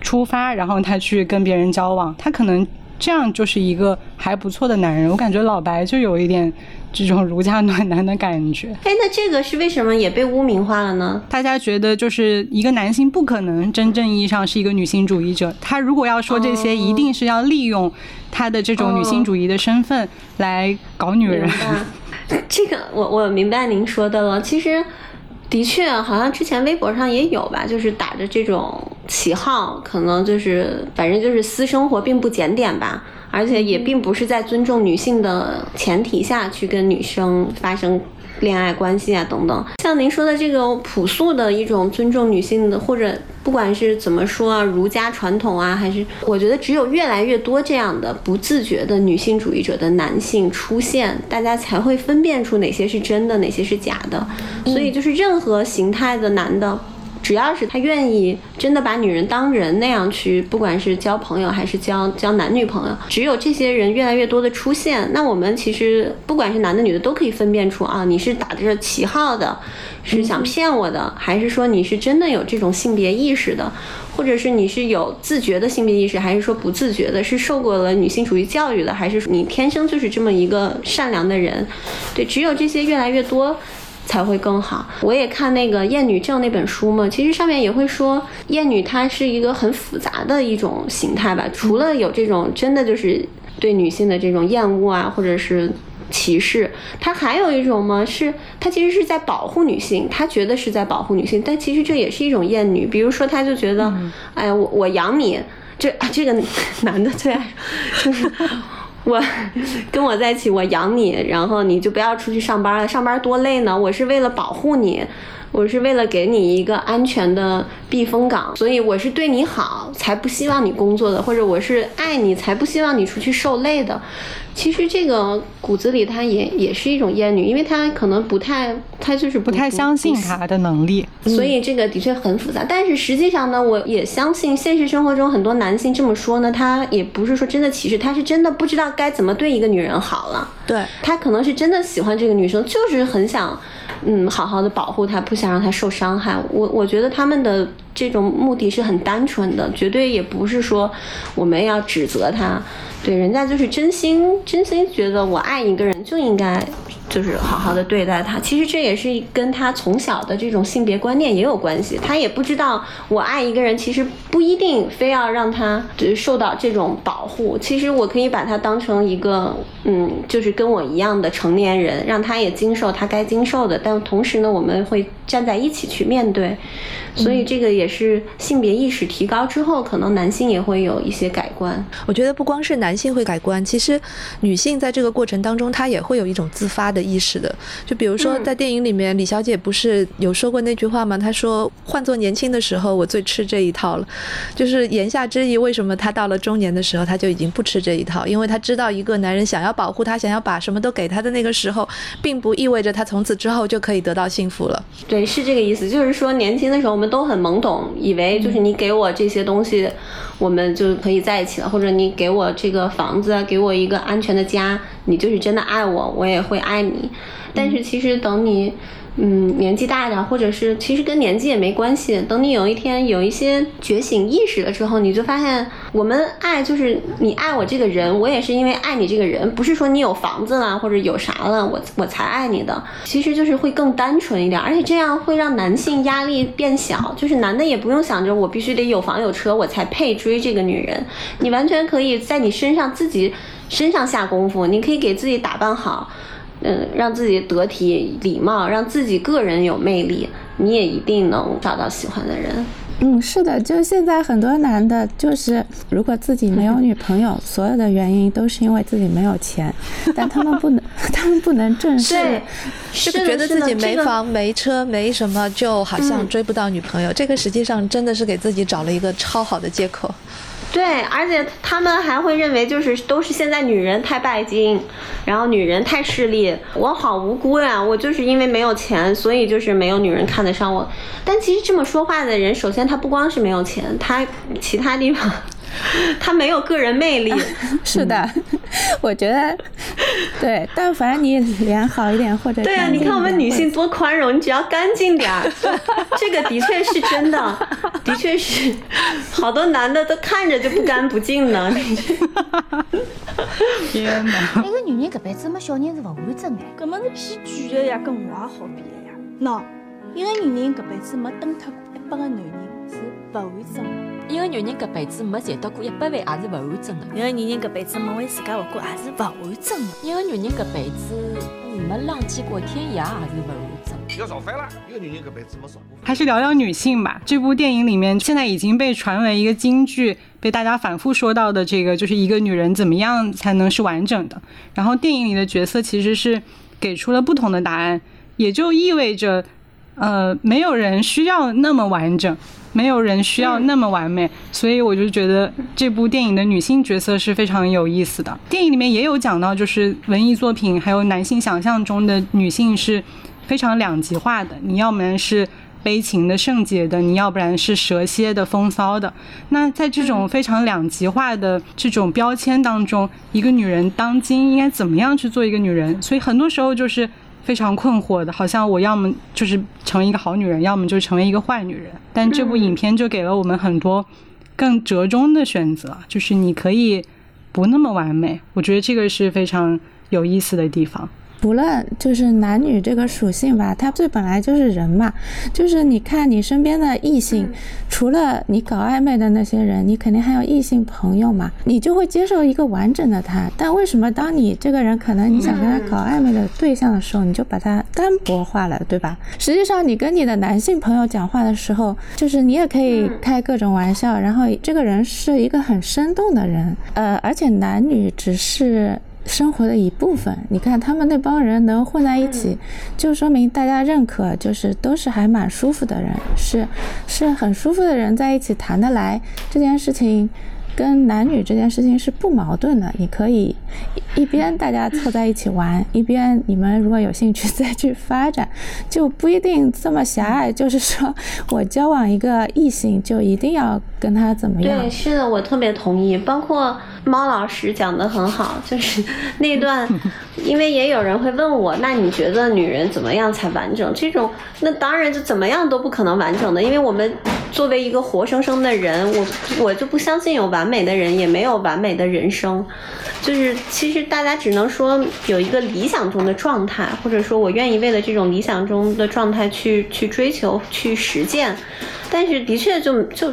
出发，然后他去跟别人交往，他可能这样就是一个还不错的男人。我感觉老白就有一点。这种儒家暖男的感觉，哎，那这个是为什么也被污名化了呢？大家觉得就是一个男性不可能真正意义上是一个女性主义者，他如果要说这些，一定是要利用他的这种女性主义的身份来搞女人。这个我我明白您说的了。其实的确，好像之前微博上也有吧，就是打着这种旗号，可能就是反正就是私生活并不检点吧。而且也并不是在尊重女性的前提下去跟女生发生恋爱关系啊，等等。像您说的这个朴素的一种尊重女性的，或者不管是怎么说啊，儒家传统啊，还是我觉得只有越来越多这样的不自觉的女性主义者的男性出现，大家才会分辨出哪些是真的，哪些是假的。所以就是任何形态的男的。只要是他愿意真的把女人当人那样去，不管是交朋友还是交交男女朋友，只有这些人越来越多的出现，那我们其实不管是男的女的都可以分辨出啊，你是打着旗号的，是想骗我的，还是说你是真的有这种性别意识的，或者是你是有自觉的性别意识，还是说不自觉的，是受过了女性主义教育的，还是你天生就是这么一个善良的人？对，只有这些越来越多。才会更好。我也看那个《厌女症》那本书嘛，其实上面也会说，厌女它是一个很复杂的一种形态吧。除了有这种真的就是对女性的这种厌恶啊，或者是歧视，它还有一种嘛，是它其实是在保护女性，他觉得是在保护女性，但其实这也是一种厌女。比如说，他就觉得，哎呀，我我养你，这这个男的最爱就是。我跟我在一起，我养你，然后你就不要出去上班了。上班多累呢，我是为了保护你，我是为了给你一个安全的避风港，所以我是对你好，才不希望你工作的，或者我是爱你，才不希望你出去受累的。其实这个骨子里，她也也是一种厌女，因为她可能不太，她就是不太相信她的能力，所以这个的确很复杂。但是实际上呢，我也相信现实生活中很多男性这么说呢，他也不是说真的歧视，他是真的不知道该怎么对一个女人好了。对他可能是真的喜欢这个女生，就是很想，嗯，好好的保护她，不想让她受伤害。我我觉得他们的这种目的是很单纯的，绝对也不是说我们要指责他。对，人家就是真心真心觉得我爱一个人就应该就是好好的对待他。其实这也是跟他从小的这种性别观念也有关系。他也不知道我爱一个人，其实不一定非要让他受到这种保护。其实我可以把他当成一个嗯，就是跟我一样的成年人，让他也经受他该经受的。但同时呢，我们会站在一起去面对。所以这个也是性别意识提高之后，可能男性也会有一些改观。我觉得不光是男性会改观，其实女性在这个过程当中，她也会有一种自发的意识的。就比如说在电影里面，李小姐不是有说过那句话吗？她说：“换做年轻的时候，我最吃这一套了。”就是言下之意，为什么她到了中年的时候，她就已经不吃这一套？因为她知道，一个男人想要保护她，想要把什么都给她的那个时候，并不意味着她从此之后就可以得到幸福了。对，是这个意思。就是说，年轻的时候我们。都很懵懂，以为就是你给我这些东西，我们就可以在一起了，或者你给我这个房子，给我一个安全的家，你就是真的爱我，我也会爱你。但是其实等你。嗯年纪大一点，或者是其实跟年纪也没关系。等你有一天有一些觉醒意识了之后，你就发现，我们爱就是你爱我这个人，我也是因为爱你这个人，不是说你有房子了或者有啥了，我我才爱你的。其实就是会更单纯一点，而且这样会让男性压力变小，就是男的也不用想着我必须得有房有车我才配追这个女人，你完全可以在你身上自己身上下功夫，你可以给自己打扮好。嗯，让自己得体、礼貌，让自己个人有魅力，你也一定能找到喜欢的人。嗯，是的，就现在很多男的，就是如果自己没有女朋友，所有的原因都是因为自己没有钱，但他们不能，他们不能正视，是觉得自己没房没车没什么，就好像追不到女朋友。这个实际上真的是给自己找了一个超好的借口。对，而且他们还会认为就是都是现在女人太拜金，然后女人太势利。我好无辜呀，我就是因为没有钱，所以就是没有女人看得上我。但其实这么说话的人，首先他不光是没有钱，他其他地方。他没有个人魅力，是的，我觉得，对，但凡你脸好一点或者对啊，你看我们女性多宽容，你只要干净点儿，这个的确是真的，的确是，好多男的都看着就不干不净呢。天哪！一个女人搿辈子没小人是不完整的，搿么是编剧的呀，跟我也好比的呀。喏，一个女人搿辈子没蹬脱过一百个男人是不完整的。一个女人搿辈子没赚到过一百万，也是勿完整的。一个女人搿辈子没为自家活过，也是勿完整的。一个女人搿辈子没浪迹过天涯，也是勿完整。要造反了！一个女人搿辈子没造过。还是聊聊女性吧。这部电影里面现在已经被传为一个金句，被大家反复说到的这个，就是一个女人怎么样才能是完整的。然后电影里的角色其实是给出了不同的答案，也就意味着，呃，没有人需要那么完整。没有人需要那么完美，所以我就觉得这部电影的女性角色是非常有意思的。电影里面也有讲到，就是文艺作品还有男性想象中的女性是非常两极化的。你要不然是悲情的、圣洁的，你要不然是蛇蝎的、风骚的。那在这种非常两极化的这种标签当中，一个女人当今应该怎么样去做一个女人？所以很多时候就是。非常困惑的，好像我要么就是成为一个好女人，要么就成为一个坏女人。但这部影片就给了我们很多更折中的选择，就是你可以不那么完美。我觉得这个是非常有意思的地方。不论就是男女这个属性吧，他最本来就是人嘛。就是你看你身边的异性，除了你搞暧昧的那些人，你肯定还有异性朋友嘛，你就会接受一个完整的他。但为什么当你这个人可能你想跟他搞暧昧的对象的时候，你就把他单薄化了，对吧？实际上你跟你的男性朋友讲话的时候，就是你也可以开各种玩笑，然后这个人是一个很生动的人，呃，而且男女只是。生活的一部分，你看他们那帮人能混在一起，就说明大家认可，就是都是还蛮舒服的人，是是很舒服的人在一起谈得来，这件事情。跟男女这件事情是不矛盾的，你可以一边大家凑在一起玩，一边你们如果有兴趣再去发展，就不一定这么狭隘。就是说我交往一个异性就一定要跟他怎么样？对，是的，我特别同意。包括猫老师讲的很好，就是那段，因为也有人会问我，那你觉得女人怎么样才完整？这种那当然就怎么样都不可能完整的，因为我们作为一个活生生的人，我我就不相信有完。美的人也没有完美的人生，就是其实大家只能说有一个理想中的状态，或者说我愿意为了这种理想中的状态去去追求、去实践，但是的确就就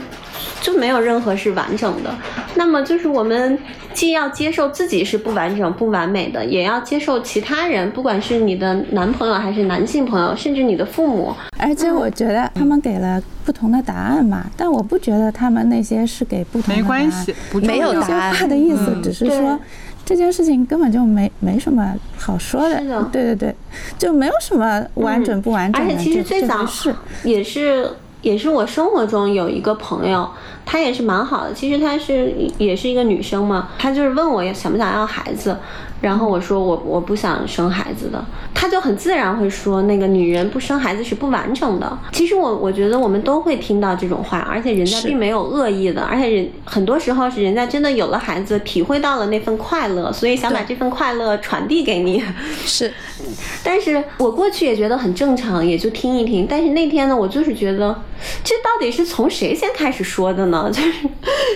就没有任何是完整的。那么就是我们既要接受自己是不完整、不完美的，也要接受其他人，不管是你的男朋友还是男性朋友，甚至你的父母。而且我觉得他们给了不同的答案嘛，但我不觉得他们那些是给不同的答案。没关系，没有答案。话的意思只是说，这件事情根本就没没什么好说的。对对对，就没有什么完整不完整的。而且其实最早是也是也是我生活中有一个朋友，她也是蛮好的。其实她是也是一个女生嘛，她就是问我想不想要孩子。然后我说我我不想生孩子的，他就很自然会说那个女人不生孩子是不完整的。其实我我觉得我们都会听到这种话，而且人家并没有恶意的，而且人很多时候是人家真的有了孩子，体会到了那份快乐，所以想把这份快乐传递给你。是，但是我过去也觉得很正常，也就听一听。但是那天呢，我就是觉得，这到底是从谁先开始说的呢？就是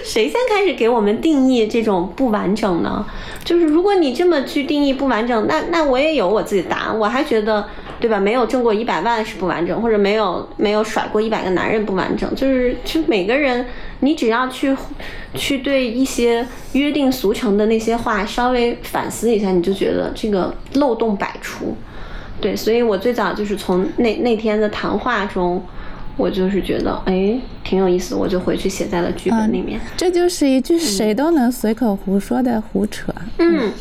谁先开始给我们定义这种不完整呢？就是如果你这么。去定义不完整，那那我也有我自己的答案，我还觉得，对吧？没有挣过一百万是不完整，或者没有没有甩过一百个男人不完整，就是就每个人，你只要去去对一些约定俗成的那些话稍微反思一下，你就觉得这个漏洞百出。对，所以我最早就是从那那天的谈话中，我就是觉得哎挺有意思，我就回去写在了剧本里面。这就是一句谁都能随口胡说的胡扯。嗯，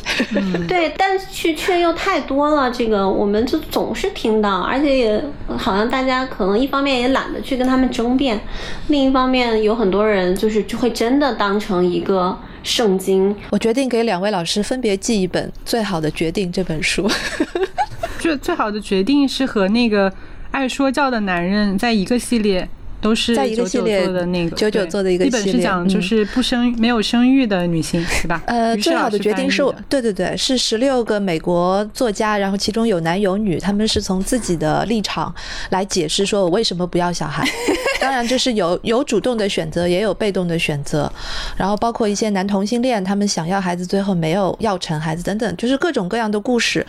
对，但却却又太多了，这个我们就总是听到，而且也好像大家可能一方面也懒得去跟他们争辩，另一方面有很多人就是就会真的当成一个圣经。我决定给两位老师分别寄一本《最好的决定》这本书。最最好的决定是和那个爱说教的男人在一个系列。都是在一个系列的那个九九做的一个系列，一本是讲就是不生没有生育的女性，是吧？呃，最好的决定是我，对对对，是十六个美国作家，然后其中有男有女，他们是从自己的立场来解释说我为什么不要小孩。当然，就是有有主动的选择，也有被动的选择，然后包括一些男同性恋，他们想要孩子，最后没有要成孩子等等，就是各种各样的故事。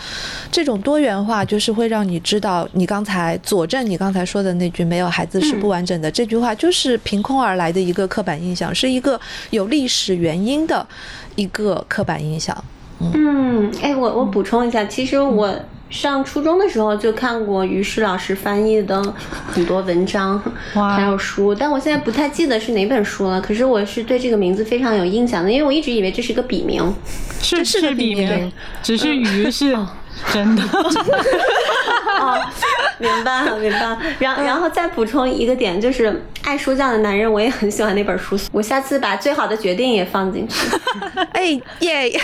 这种多元化就是会让你知道，你刚才佐证你刚才说的那句“没有孩子是不完整的”这句话，就是凭空而来的一个刻板印象，是一个有历史原因的一个刻板印象。嗯，哎，我我补充一下，其实我。上初中的时候就看过于适老师翻译的很多文章，还有书，但我现在不太记得是哪本书了。可是我是对这个名字非常有印象的，因为我一直以为这是个笔名，是是笔名，只是于是。真的，哦，明白了，明白了。然然后再补充一个点，就是《爱说教的男人》，我也很喜欢那本书。我下次把《最好的决定》也放进去。哎耶！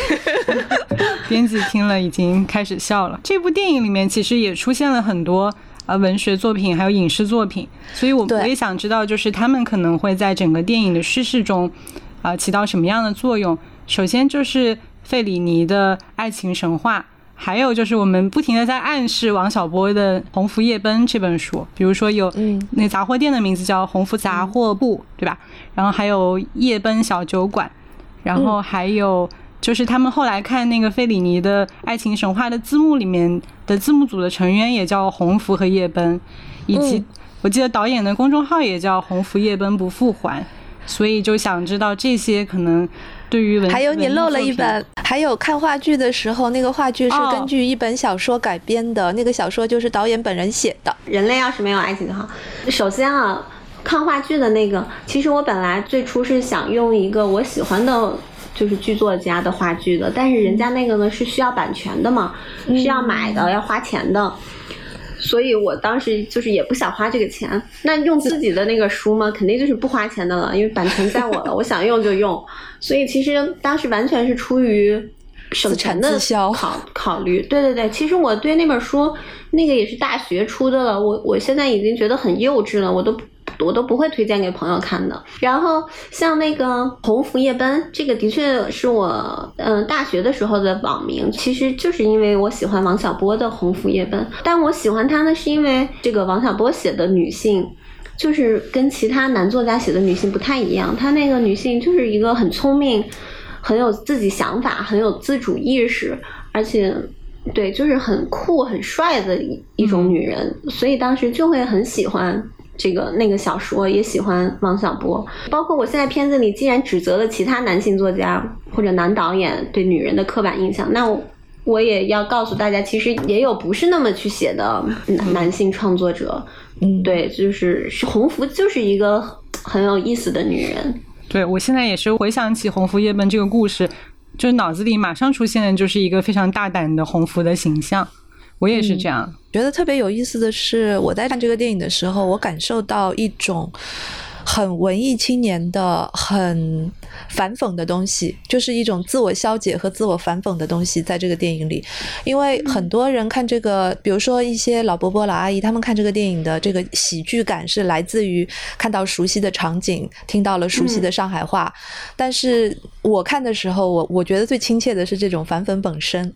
编辑听了已经开始笑了。这部电影里面其实也出现了很多呃文学作品，还有影视作品，所以我我也想知道，就是他们可能会在整个电影的叙事中啊起到什么样的作用。首先就是费里尼的爱情神话。还有就是，我们不停的在暗示王小波的《鸿福夜奔》这本书，比如说有那杂货店的名字叫鸿福杂货部，对吧？然后还有夜奔小酒馆，然后还有就是他们后来看那个费里尼的爱情神话的字幕里面的字幕组的成员也叫鸿福和夜奔，以及我记得导演的公众号也叫鸿福夜奔不复还，所以就想知道这些可能。对于文还有你漏了一本，还有看话剧的时候，那个话剧是根据一本小说改编的，那个小说就是导演本人写的。人类要是没有爱情的话，首先啊，看话剧的那个，其实我本来最初是想用一个我喜欢的，就是剧作家的话剧的，但是人家那个呢是需要版权的嘛，是要买的，要花钱的。所以我当时就是也不想花这个钱，那用自己的那个书嘛，肯定就是不花钱的了，因为版权在我了，我想用就用。所以其实当时完全是出于省钱的考考虑。对对对，其实我对那本书，那个也是大学出的了，我我现在已经觉得很幼稚了，我都。我都不会推荐给朋友看的。然后像那个《红拂夜奔》，这个的确是我嗯大学的时候的网名，其实就是因为我喜欢王小波的《红拂夜奔》。但我喜欢他呢，是因为这个王小波写的女性，就是跟其他男作家写的女性不太一样。他那个女性就是一个很聪明、很有自己想法、很有自主意识，而且对，就是很酷、很帅的一一种女人。所以当时就会很喜欢。这个那个小说也喜欢王小波，包括我现在片子里，既然指责了其他男性作家或者男导演对女人的刻板印象，那我我也要告诉大家，其实也有不是那么去写的男男性创作者。嗯，对，就是是洪福就是一个很有意思的女人。对我现在也是回想起《鸿福夜奔》这个故事，就是脑子里马上出现的就是一个非常大胆的鸿福的形象。我也是这样，觉得特别有意思的是，我在看这个电影的时候，我感受到一种很文艺青年的、很反讽的东西，就是一种自我消解和自我反讽的东西，在这个电影里。因为很多人看这个，比如说一些老伯伯、老阿姨，他们看这个电影的这个喜剧感是来自于看到熟悉的场景，听到了熟悉的上海话。但是我看的时候，我我觉得最亲切的是这种反讽本身。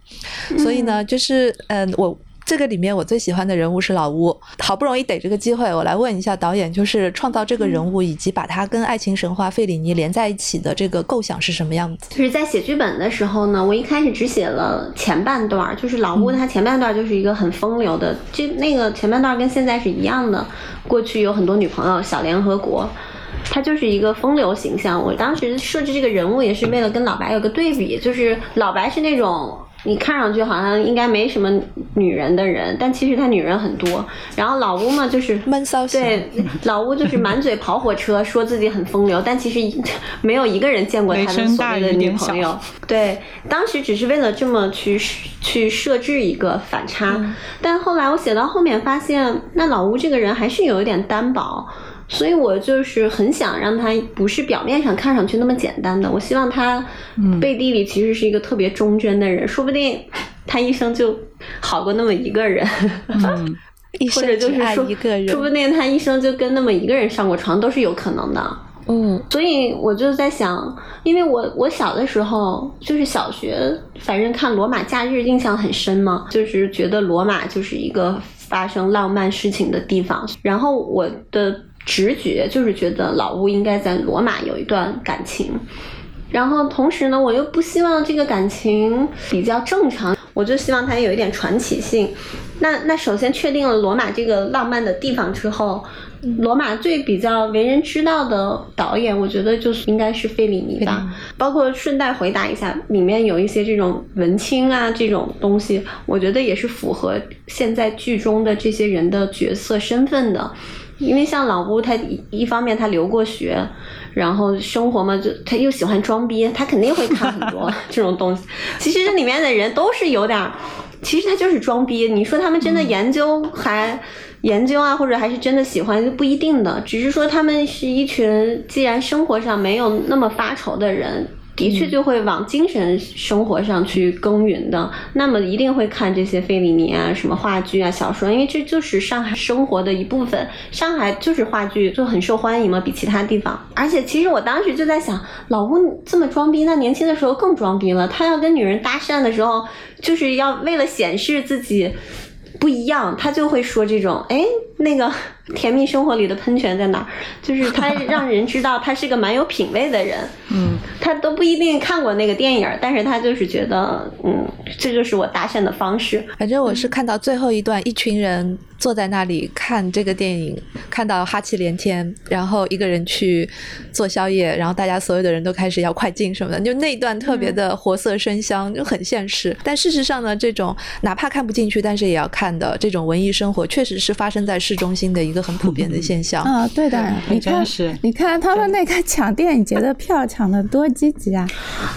所以呢，就是嗯，我。这个里面我最喜欢的人物是老吴，好不容易逮这个机会，我来问一下导演，就是创造这个人物以及把他跟爱情神话费里尼连在一起的这个构想是什么样子？就是在写剧本的时候呢，我一开始只写了前半段，就是老吴他前半段就是一个很风流的，这那个前半段跟现在是一样的，过去有很多女朋友，小联合国，他就是一个风流形象。我当时设置这个人物也是为了跟老白有个对比，就是老白是那种。你看上去好像应该没什么女人的人，但其实他女人很多。然后老吴嘛，就是闷骚型对，老吴就是满嘴跑火车，说自己很风流，但其实 没有一个人见过他的所谓的女朋友。对，当时只是为了这么去去设置一个反差，但后来我写到后面发现，那老吴这个人还是有一点单薄。所以我就是很想让他不是表面上看上去那么简单的，我希望他背地里其实是一个特别忠贞的人，说不定他一生就好过那么一个人，一或者就是说一个人，说不定他一生就跟那么一个人上过床都是有可能的。嗯所以我就在想，因为我我小的时候就是小学，反正看《罗马假日》印象很深嘛，就是觉得罗马就是一个发生浪漫事情的地方。然后我的直觉就是觉得老乌应该在罗马有一段感情，然后同时呢，我又不希望这个感情比较正常，我就希望它有一点传奇性。那那首先确定了罗马这个浪漫的地方之后，罗马最比较为人知道的导演，我觉得就是应该是费里尼吧。包括顺带回答一下，里面有一些这种文青啊这种东西，我觉得也是符合现在剧中的这些人的角色身份的。因为像老乌，他一一方面他留过学，然后生活嘛，就他又喜欢装逼，他肯定会看很多 这种东西。其实这里面的人都是有点儿，其实他就是装逼。你说他们真的研究还研究啊，或者还是真的喜欢，就不一定的。只是说他们是一群既然生活上没有那么发愁的人。的确就会往精神生活上去耕耘的，那么一定会看这些费里尼啊、什么话剧啊、小说，因为这就是上海生活的一部分。上海就是话剧就很受欢迎嘛，比其他地方。而且其实我当时就在想，老吴这么装逼，那年轻的时候更装逼了。他要跟女人搭讪的时候，就是要为了显示自己。不一样，他就会说这种，哎，那个甜蜜生活里的喷泉在哪儿？就是他 让人知道他是个蛮有品位的人。嗯，他都不一定看过那个电影，但是他就是觉得，嗯，这就是我搭讪的方式。反正我是看到最后一段，一群人坐在那里看这个电影，看到哈气连天，然后一个人去做宵夜，然后大家所有的人都开始要快进什么的，就那一段特别的活色生香，就很现实。但事实上呢，这种哪怕看不进去，但是也要看的这种文艺生活，确实是发生在市中心的一个很普遍的现象。啊，对的，你看真是，你看他们那个抢电影节的票抢的多积极啊！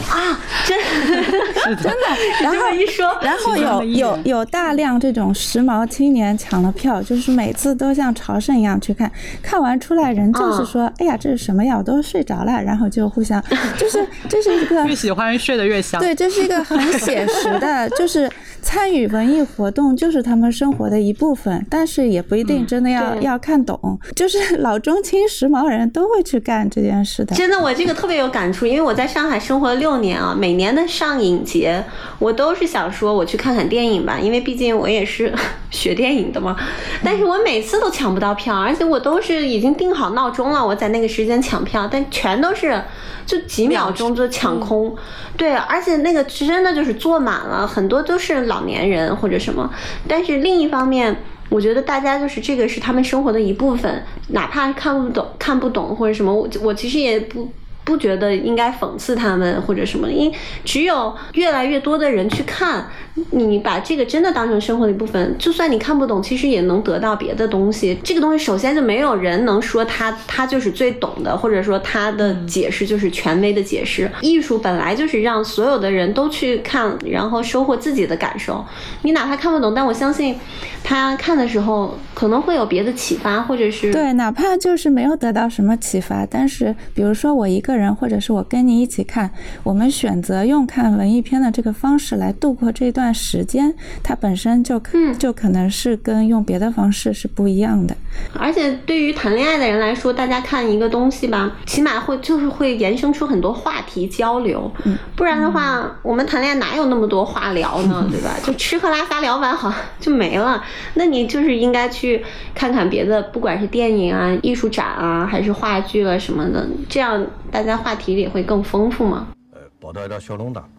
啊，真 真的，然后一说，然后有有有大量这种时髦青年抢了票，就是每次都像朝圣一样去看，看完出来人就是说，哎呀，这是什么呀？我都睡着了，然后就互相，就是这是一个越喜欢睡得越香。对，这是一个很写实的，就是参与文艺活动就是他们生活的一部分，但是也不一定真的要、对要看懂，就是老中青时髦人都会去干这件事的。真的，我这个特别有感触，因为我在上海生活了六年啊，每年的上影节，我都是想说我去看看电影吧，因为毕竟我也是 学电影的嘛。但是我每次都抢不到票，而且我都是已经定好闹钟了，我在那个时间抢票，但全都是就几秒钟就抢空。对，而且那个真的就是坐满了，很多都是老年人或者什么。但是另一方面，我觉得大家就是这个是他们生活的一部分，哪怕看不懂、看不懂或者什么，我我其实也不。不觉得应该讽刺他们或者什么，因为只有越来越多的人去看，你把这个真的当成生活的一部分，就算你看不懂，其实也能得到别的东西。这个东西首先就没有人能说他他就是最懂的，或者说他的解释就是权威的解释。艺术本来就是让所有的人都去看，然后收获自己的感受。你哪怕看不懂，但我相信他看的时候可能会有别的启发，或者是对，哪怕就是没有得到什么启发，但是比如说我一个人，或者是我跟你一起看，我们选择用看文艺片的这个方式来度过这段时间，它本身就可、嗯就可能是跟用别的方式是不一样的。而且对于谈恋爱的人来说，大家看一个东西吧，起码会就是会延伸出很多话题交流。嗯不然的话，我们谈恋爱哪有那么多话聊呢？对吧？就吃喝拉撒聊完好就没了。那你就是应该去看看别的，不管是电影啊、艺术展啊，还是话剧啊什么的，这样大家话题也会更丰富吗。呃，跑到一条小弄堂，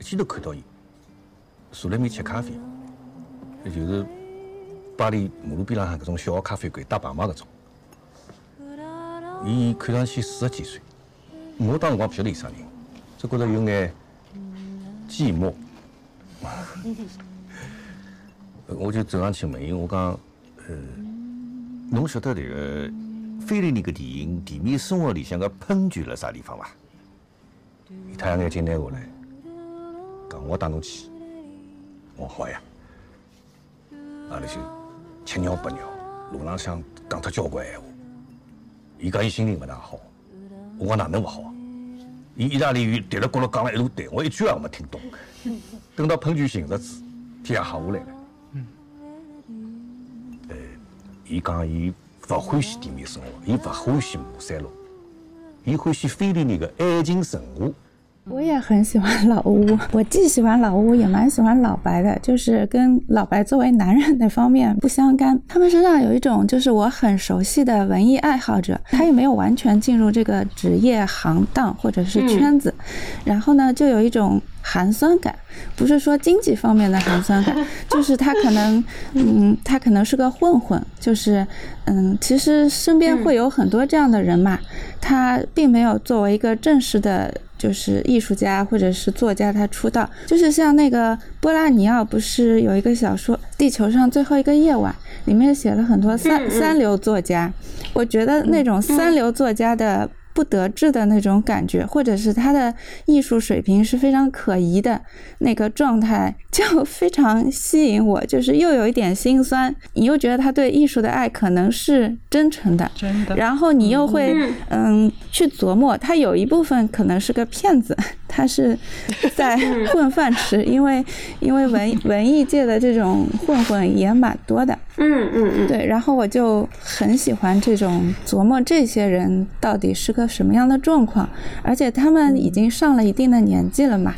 一记头看到伊。坐辣埃面吃咖啡，也就是巴黎马路边浪向搿种小个咖啡馆打牌嘛搿种。伊看上去四十几岁，我当辰光勿晓得伊啥人，只觉着有眼寂寞，我就走上去问伊，我讲，呃，侬晓得迭个菲利尼个电影《地面生活》里向个喷泉辣啥地方伐？伊太阳眼镜拿下来，讲我带侬去。我好呀，阿拉就七尿八尿，路浪向讲脱交关闲话。伊讲伊心情勿大好，我讲哪能勿好？伊意大利语喋了咕噜讲了一路堆，我一句也没听懂。等到喷泉寻着子，天也黑下来了。呃，伊讲伊勿欢喜地面生活，伊勿欢喜马赛洛，伊欢喜菲律宾个爱情神话。我也很喜欢老屋，我既喜欢老屋，也蛮喜欢老白的，就是跟老白作为男人那方面不相干。他们身上有一种就是我很熟悉的文艺爱好者，他也没有完全进入这个职业行当或者是圈子，然后呢，就有一种。寒酸感，不是说经济方面的寒酸感，就是他可能，嗯，他可能是个混混，就是，嗯，其实身边会有很多这样的人嘛，他并没有作为一个正式的，就是艺术家或者是作家，他出道，就是像那个波拉尼奥，不是有一个小说《地球上最后一个夜晚》，里面写了很多三三流作家，我觉得那种三流作家的。不得志的那种感觉，或者是他的艺术水平是非常可疑的那个状态，就 非常吸引我。就是又有一点心酸，你又觉得他对艺术的爱可能是真诚的，真的。然后你又会嗯去琢磨，他有一部分可能是个骗子，他是在 混饭吃，因为因为文文艺界的这种混混也蛮多的。嗯嗯嗯，对。然后我就很喜欢这种琢磨，这些人到底是个。什么样的状况？而且他们已经上了一定的年纪了嘛？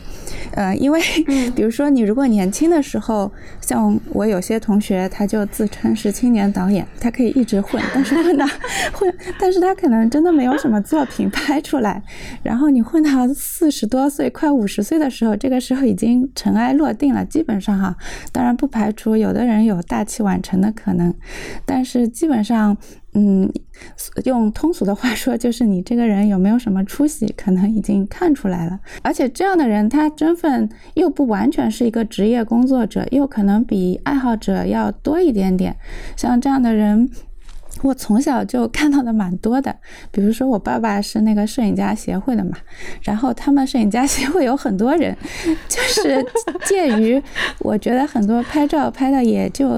呃，因为 比如说你如果年轻的时候，像我有些同学，他就自称是青年导演，他可以一直混，但是混到 混，但是他可能真的没有什么作品拍出来。然后你混到四十多岁、快五十岁的时候，这个时候已经尘埃落定了，基本上哈，当然不排除有的人有大器晚成的可能，但是基本上。嗯，用通俗的话说，就是你这个人有没有什么出息，可能已经看出来了。而且这样的人，他身份又不完全是一个职业工作者，又可能比爱好者要多一点点。像这样的人。我从小就看到的蛮多的，比如说我爸爸是那个摄影家协会的嘛，然后他们摄影家协会有很多人，就是介于我觉得很多拍照拍的也就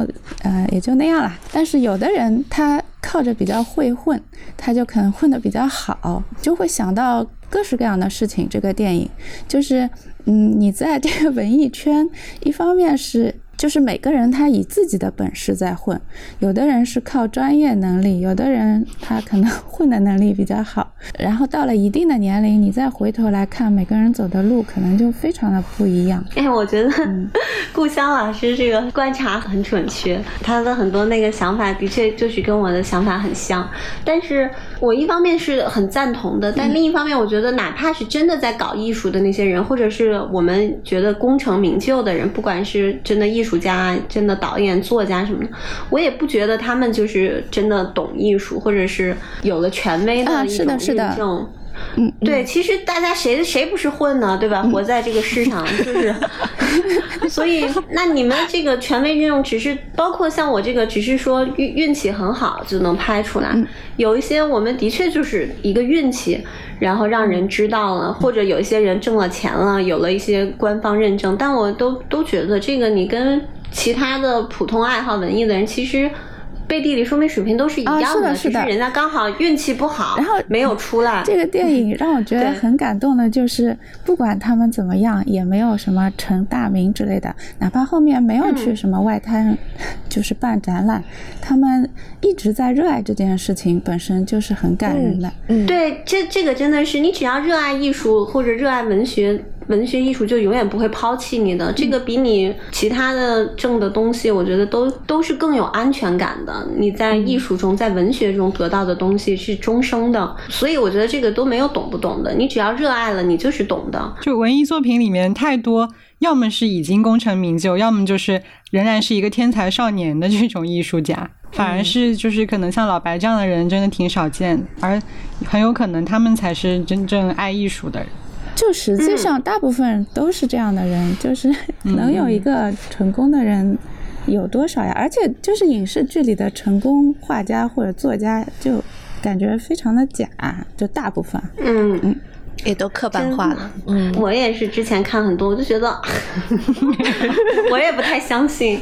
呃也就那样了，但是有的人他靠着比较会混，他就可能混得比较好，就会想到各式各样的事情。这个电影就是嗯，你在这个文艺圈，一方面是。就是每个人他以自己的本事在混，有的人是靠专业能力，有的人他可能 混的能力比较好。然后到了一定的年龄，你再回头来看，每个人走的路可能就非常的不一样。哎，我觉得 故乡老师这个观察很准确，他的很多那个想法的确就是跟我的想法很像。但是我一方面是很赞同的，但另一方面，我觉得哪怕是真的在搞艺术的那些人，或者是我们觉得功成名就的人，不管是真的艺术。艺术家真的导演、作家什么的，我也不觉得他们就是真的懂艺术，或者是有了权威的一种认证。嗯，对，其实大家谁谁不是混呢，对吧？活在这个世上，就是，所以那你们这个权威运用，只是包括像我这个，只是说运运气很好就能拍出来。有一些我们的确就是一个运气，然后让人知道了，或者有一些人挣了钱了，有了一些官方认证。但我都都觉得这个，你跟其他的普通爱好文艺的人，其实。背地里说明水平都是一样的，只是人家刚好运气不好，然后没有出来。这个电影让我觉得很感动的，就是不管他们怎么样，也没有什么成大名之类的，哪怕后面没有去什么外滩，就是办展览，他们一直在热爱这件事情，本身就是很感人的。嗯，对，这这个真的是，你只要热爱艺术或者热爱文学。文学艺术就永远不会抛弃你的，这个比你其他的挣的东西，我觉得都都是更有安全感的。你在艺术中，在文学中得到的东西是终生的，所以我觉得这个都没有懂不懂的。你只要热爱了，你就是懂的。就文艺作品里面太多，要么是已经功成名就，要么就是仍然是一个天才少年的这种艺术家，反而是就是可能像老白这样的人真的挺少见，而很有可能他们才是真正爱艺术的人。就实际上大部分都是这样的人，就是 能有一个成功的人有多少呀？而且就是影视剧里的成功画家或者作家，就感觉非常的假，就大部分。嗯嗯。也都刻板化了，嗯，我也是之前看很多，我就觉得，我也不太相信，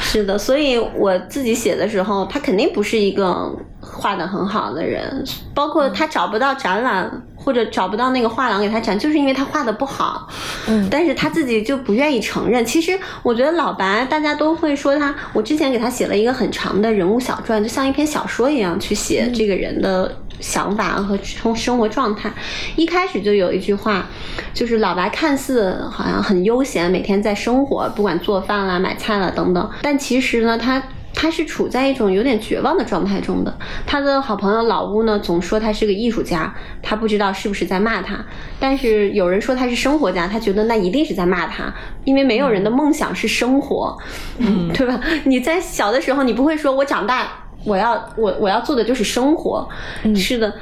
是的，所以我自己写的时候，他肯定不是一个画的很好的人，包括他找不到展览或者找不到那个画廊给他展，就是因为他画的不好，嗯，但是他自己就不愿意承认。其实我觉得老白大家都会说他，我之前给他写了一个很长的人物小传，就像一篇小说一样去写这个人的。想法和生生活状态，一开始就有一句话，就是老白看似好像很悠闲，每天在生活，不管做饭啦、买菜啦等等，但其实呢，他他是处在一种有点绝望的状态中的。他的好朋友老乌呢，总说他是个艺术家，他不知道是不是在骂他，但是有人说他是生活家，他觉得那一定是在骂他，因为没有人的梦想是生活，嗯，对吧？你在小的时候，你不会说我长大。我要我我要做的就是生活，是的，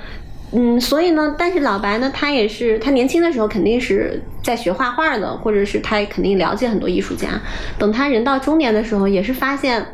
嗯，所以呢，但是老白呢，他也是他年轻的时候肯定是在学画画的，或者是他肯定了解很多艺术家。等他人到中年的时候，也是发现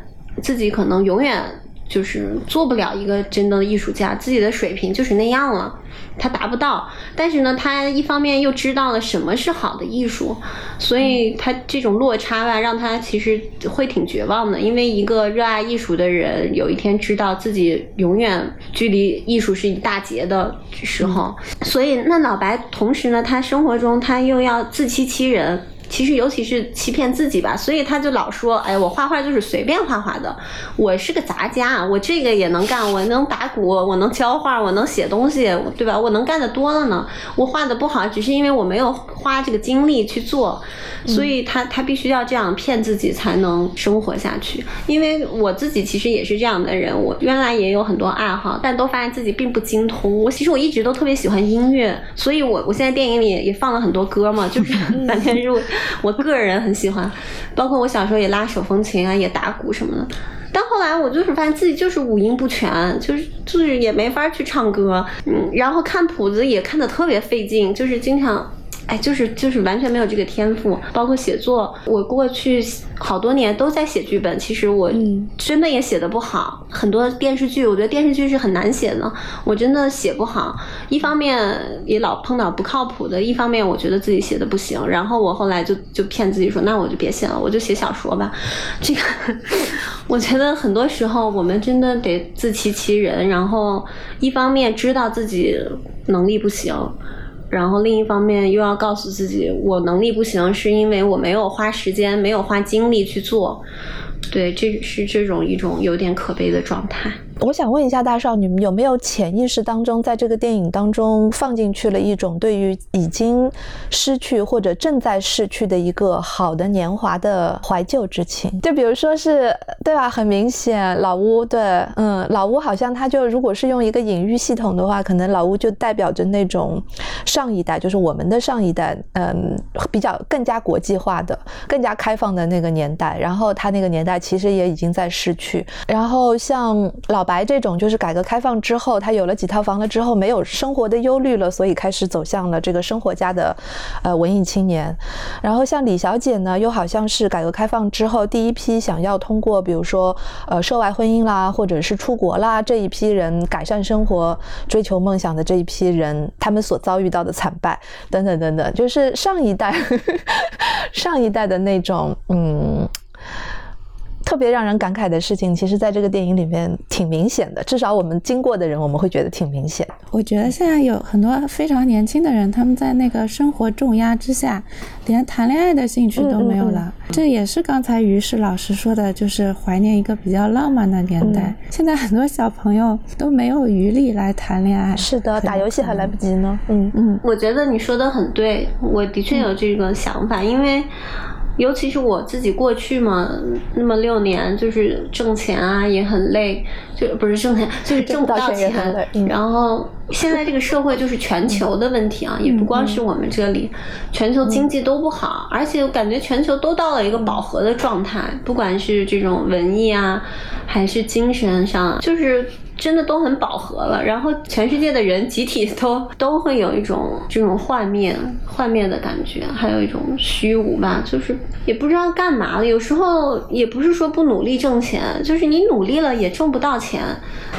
自己可能永远。就是做不了一个真的艺术家，自己的水平就是那样了，他达不到。但是呢，他一方面又知道了什么是好的艺术，所以他这种落差吧，让他其实会挺绝望的。因为一个热爱艺术的人，有一天知道自己永远距离艺术是一大截的时候，所以那老白同时呢，他生活中他又要自欺欺人。其实，尤其是欺骗自己吧，所以他就老说：“哎，我画画就是随便画画的，我是个杂家，我这个也能干，我能打鼓，我能教画，我能写东西，对吧？我能干的多了呢。我画的不好，只是因为我没有花这个精力去做，所以他他必须要这样骗自己才能生活下去。因为我自己其实也是这样的人，我原来也有很多爱好，但都发现自己并不精通。我其实我一直都特别喜欢音乐，所以我我现在电影里也放了很多歌嘛，就是 满天入。我个人很喜欢，包括我小时候也拉手风琴啊，也打鼓什么的。但后来我就是发现自己就是五音不全，就是就是也没法去唱歌，嗯，然后看谱子也看得特别费劲，就是经常。哎，就是就是完全没有这个天赋，包括写作，我过去好多年都在写剧本，其实我真的也写的不好。很多电视剧，我觉得电视剧是很难写的，我真的写不好。一方面也老碰到不靠谱的，一方面我觉得自己写的不行。然后我后来就就骗自己说，那我就别写了，我就写小说吧。这个 我觉得很多时候我们真的得自欺欺人，然后一方面知道自己能力不行。然后另一方面又要告诉自己，我能力不行，是因为我没有花时间，没有花精力去做。对，这是这种一种有点可悲的状态。我想问一下大少，你们有没有潜意识当中，在这个电影当中放进去了一种对于已经失去或者正在逝去的一个好的年华的怀旧之情？就比如说是，对吧？很明显，老屋对，嗯，老屋好像他就如果是用一个隐喻系统的话，可能老屋就代表着那种上一代，就是我们的上一代，嗯，比较更加国际化的、更加开放的那个年代。然后他那个年代其实也已经在逝去。然后像老。白这种就是改革开放之后，他有了几套房了之后，没有生活的忧虑了，所以开始走向了这个生活家的，呃，文艺青年。然后像李小姐呢，又好像是改革开放之后第一批想要通过，比如说呃涉外婚姻啦，或者是出国啦这一批人改善生活、追求梦想的这一批人，他们所遭遇到的惨败等等等等，就是上一代 上一代的那种嗯。特别让人感慨的事情，其实在这个电影里面挺明显的。至少我们经过的人，我们会觉得挺明显。我觉得现在有很多非常年轻的人，他们在那个生活重压之下，连谈恋爱的兴趣都没有了。这也是刚才于适老师说的，就是怀念一个比较浪漫的年代。现在很多小朋友都没有余力来谈恋爱。是的，打游戏还来不及呢。嗯嗯，我觉得你说的很对，我的确有这个想法，因为。尤其是我自己过去嘛，那么六年就是挣钱啊，也很累，就不是挣钱，就是挣不到钱。然后现在这个社会就是全球的问题啊，也不光是我们这里，全球经济都不好，而且我感觉全球都到了一个饱和的状态，不管是这种文艺啊，还是精神上，就是真的都很饱和了，然后全世界的人集体都都会有一种这种幻灭、幻灭的感觉，还有一种虚无吧，就是也不知道干嘛了。有时候也不是说不努力挣钱，就是你努力了也挣不到钱。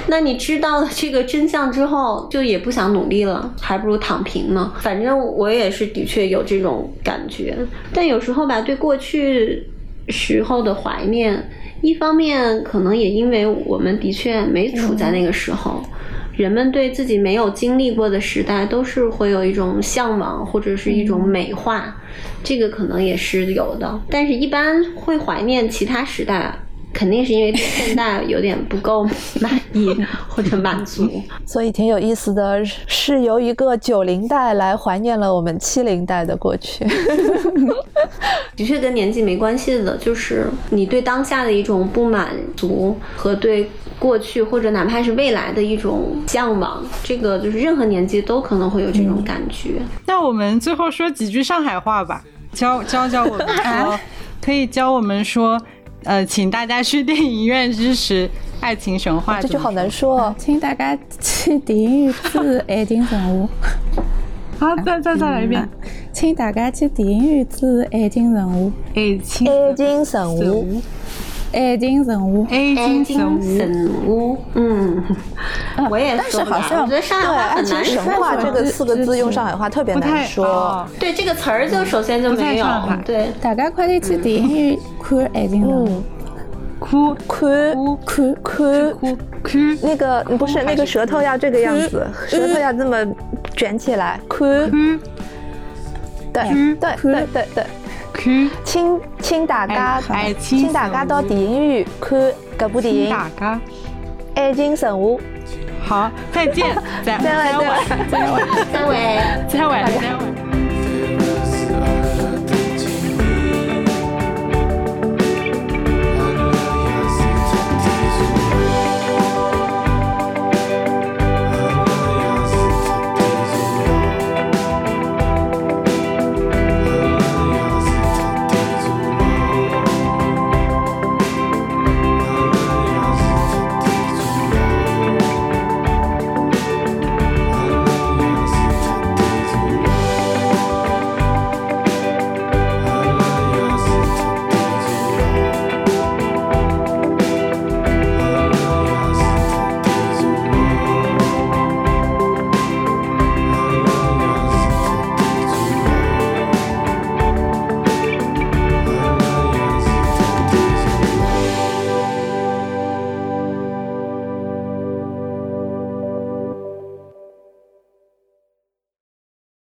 那你知道了这个真相之后，就也不想努力了，还不如躺平呢。反正我也是的确有这种感觉，但有时候吧，对过去时候的怀念。一方面，可能也因为我们的确没处在那个时候，人们对自己没有经历过的时代，都是会有一种向往或者是一种美化，这个可能也是有的。但是，一般会怀念其他时代。肯定是因为对现在有点不够满意 或者满足，所以挺有意思的，是由一个九零代来怀念了我们七零代的过去。的确跟年纪没关系的，就是你对当下的一种不满足和对过去或者哪怕是未来的一种向往，这个就是任何年纪都可能会有这种感觉。那我们最后说几句上海话吧，教教教我们说，可以教我们说。呃，请大家去电影院支持《爱情神话》。这句好难说哦，请大家去电影院支持《爱情神话》。好，再再再来一遍，请大家去电影院支持《爱情神话》。爱情爱情神话。爱情神话，爱情神话，嗯，我也说不像我觉得上海话很难说。神话这个四个字用上海话特别难说。对这个词儿就首先就没有。对，大家快点去电影院看《爱情神话》。哭看看看看，那个不是那个舌头要这个样子，舌头要这么卷起来。看，对对对对对。请请大家，请大家到电影院看这部电影。大家，爱情神话。好，再见，再会，再会，再会，再会，再会。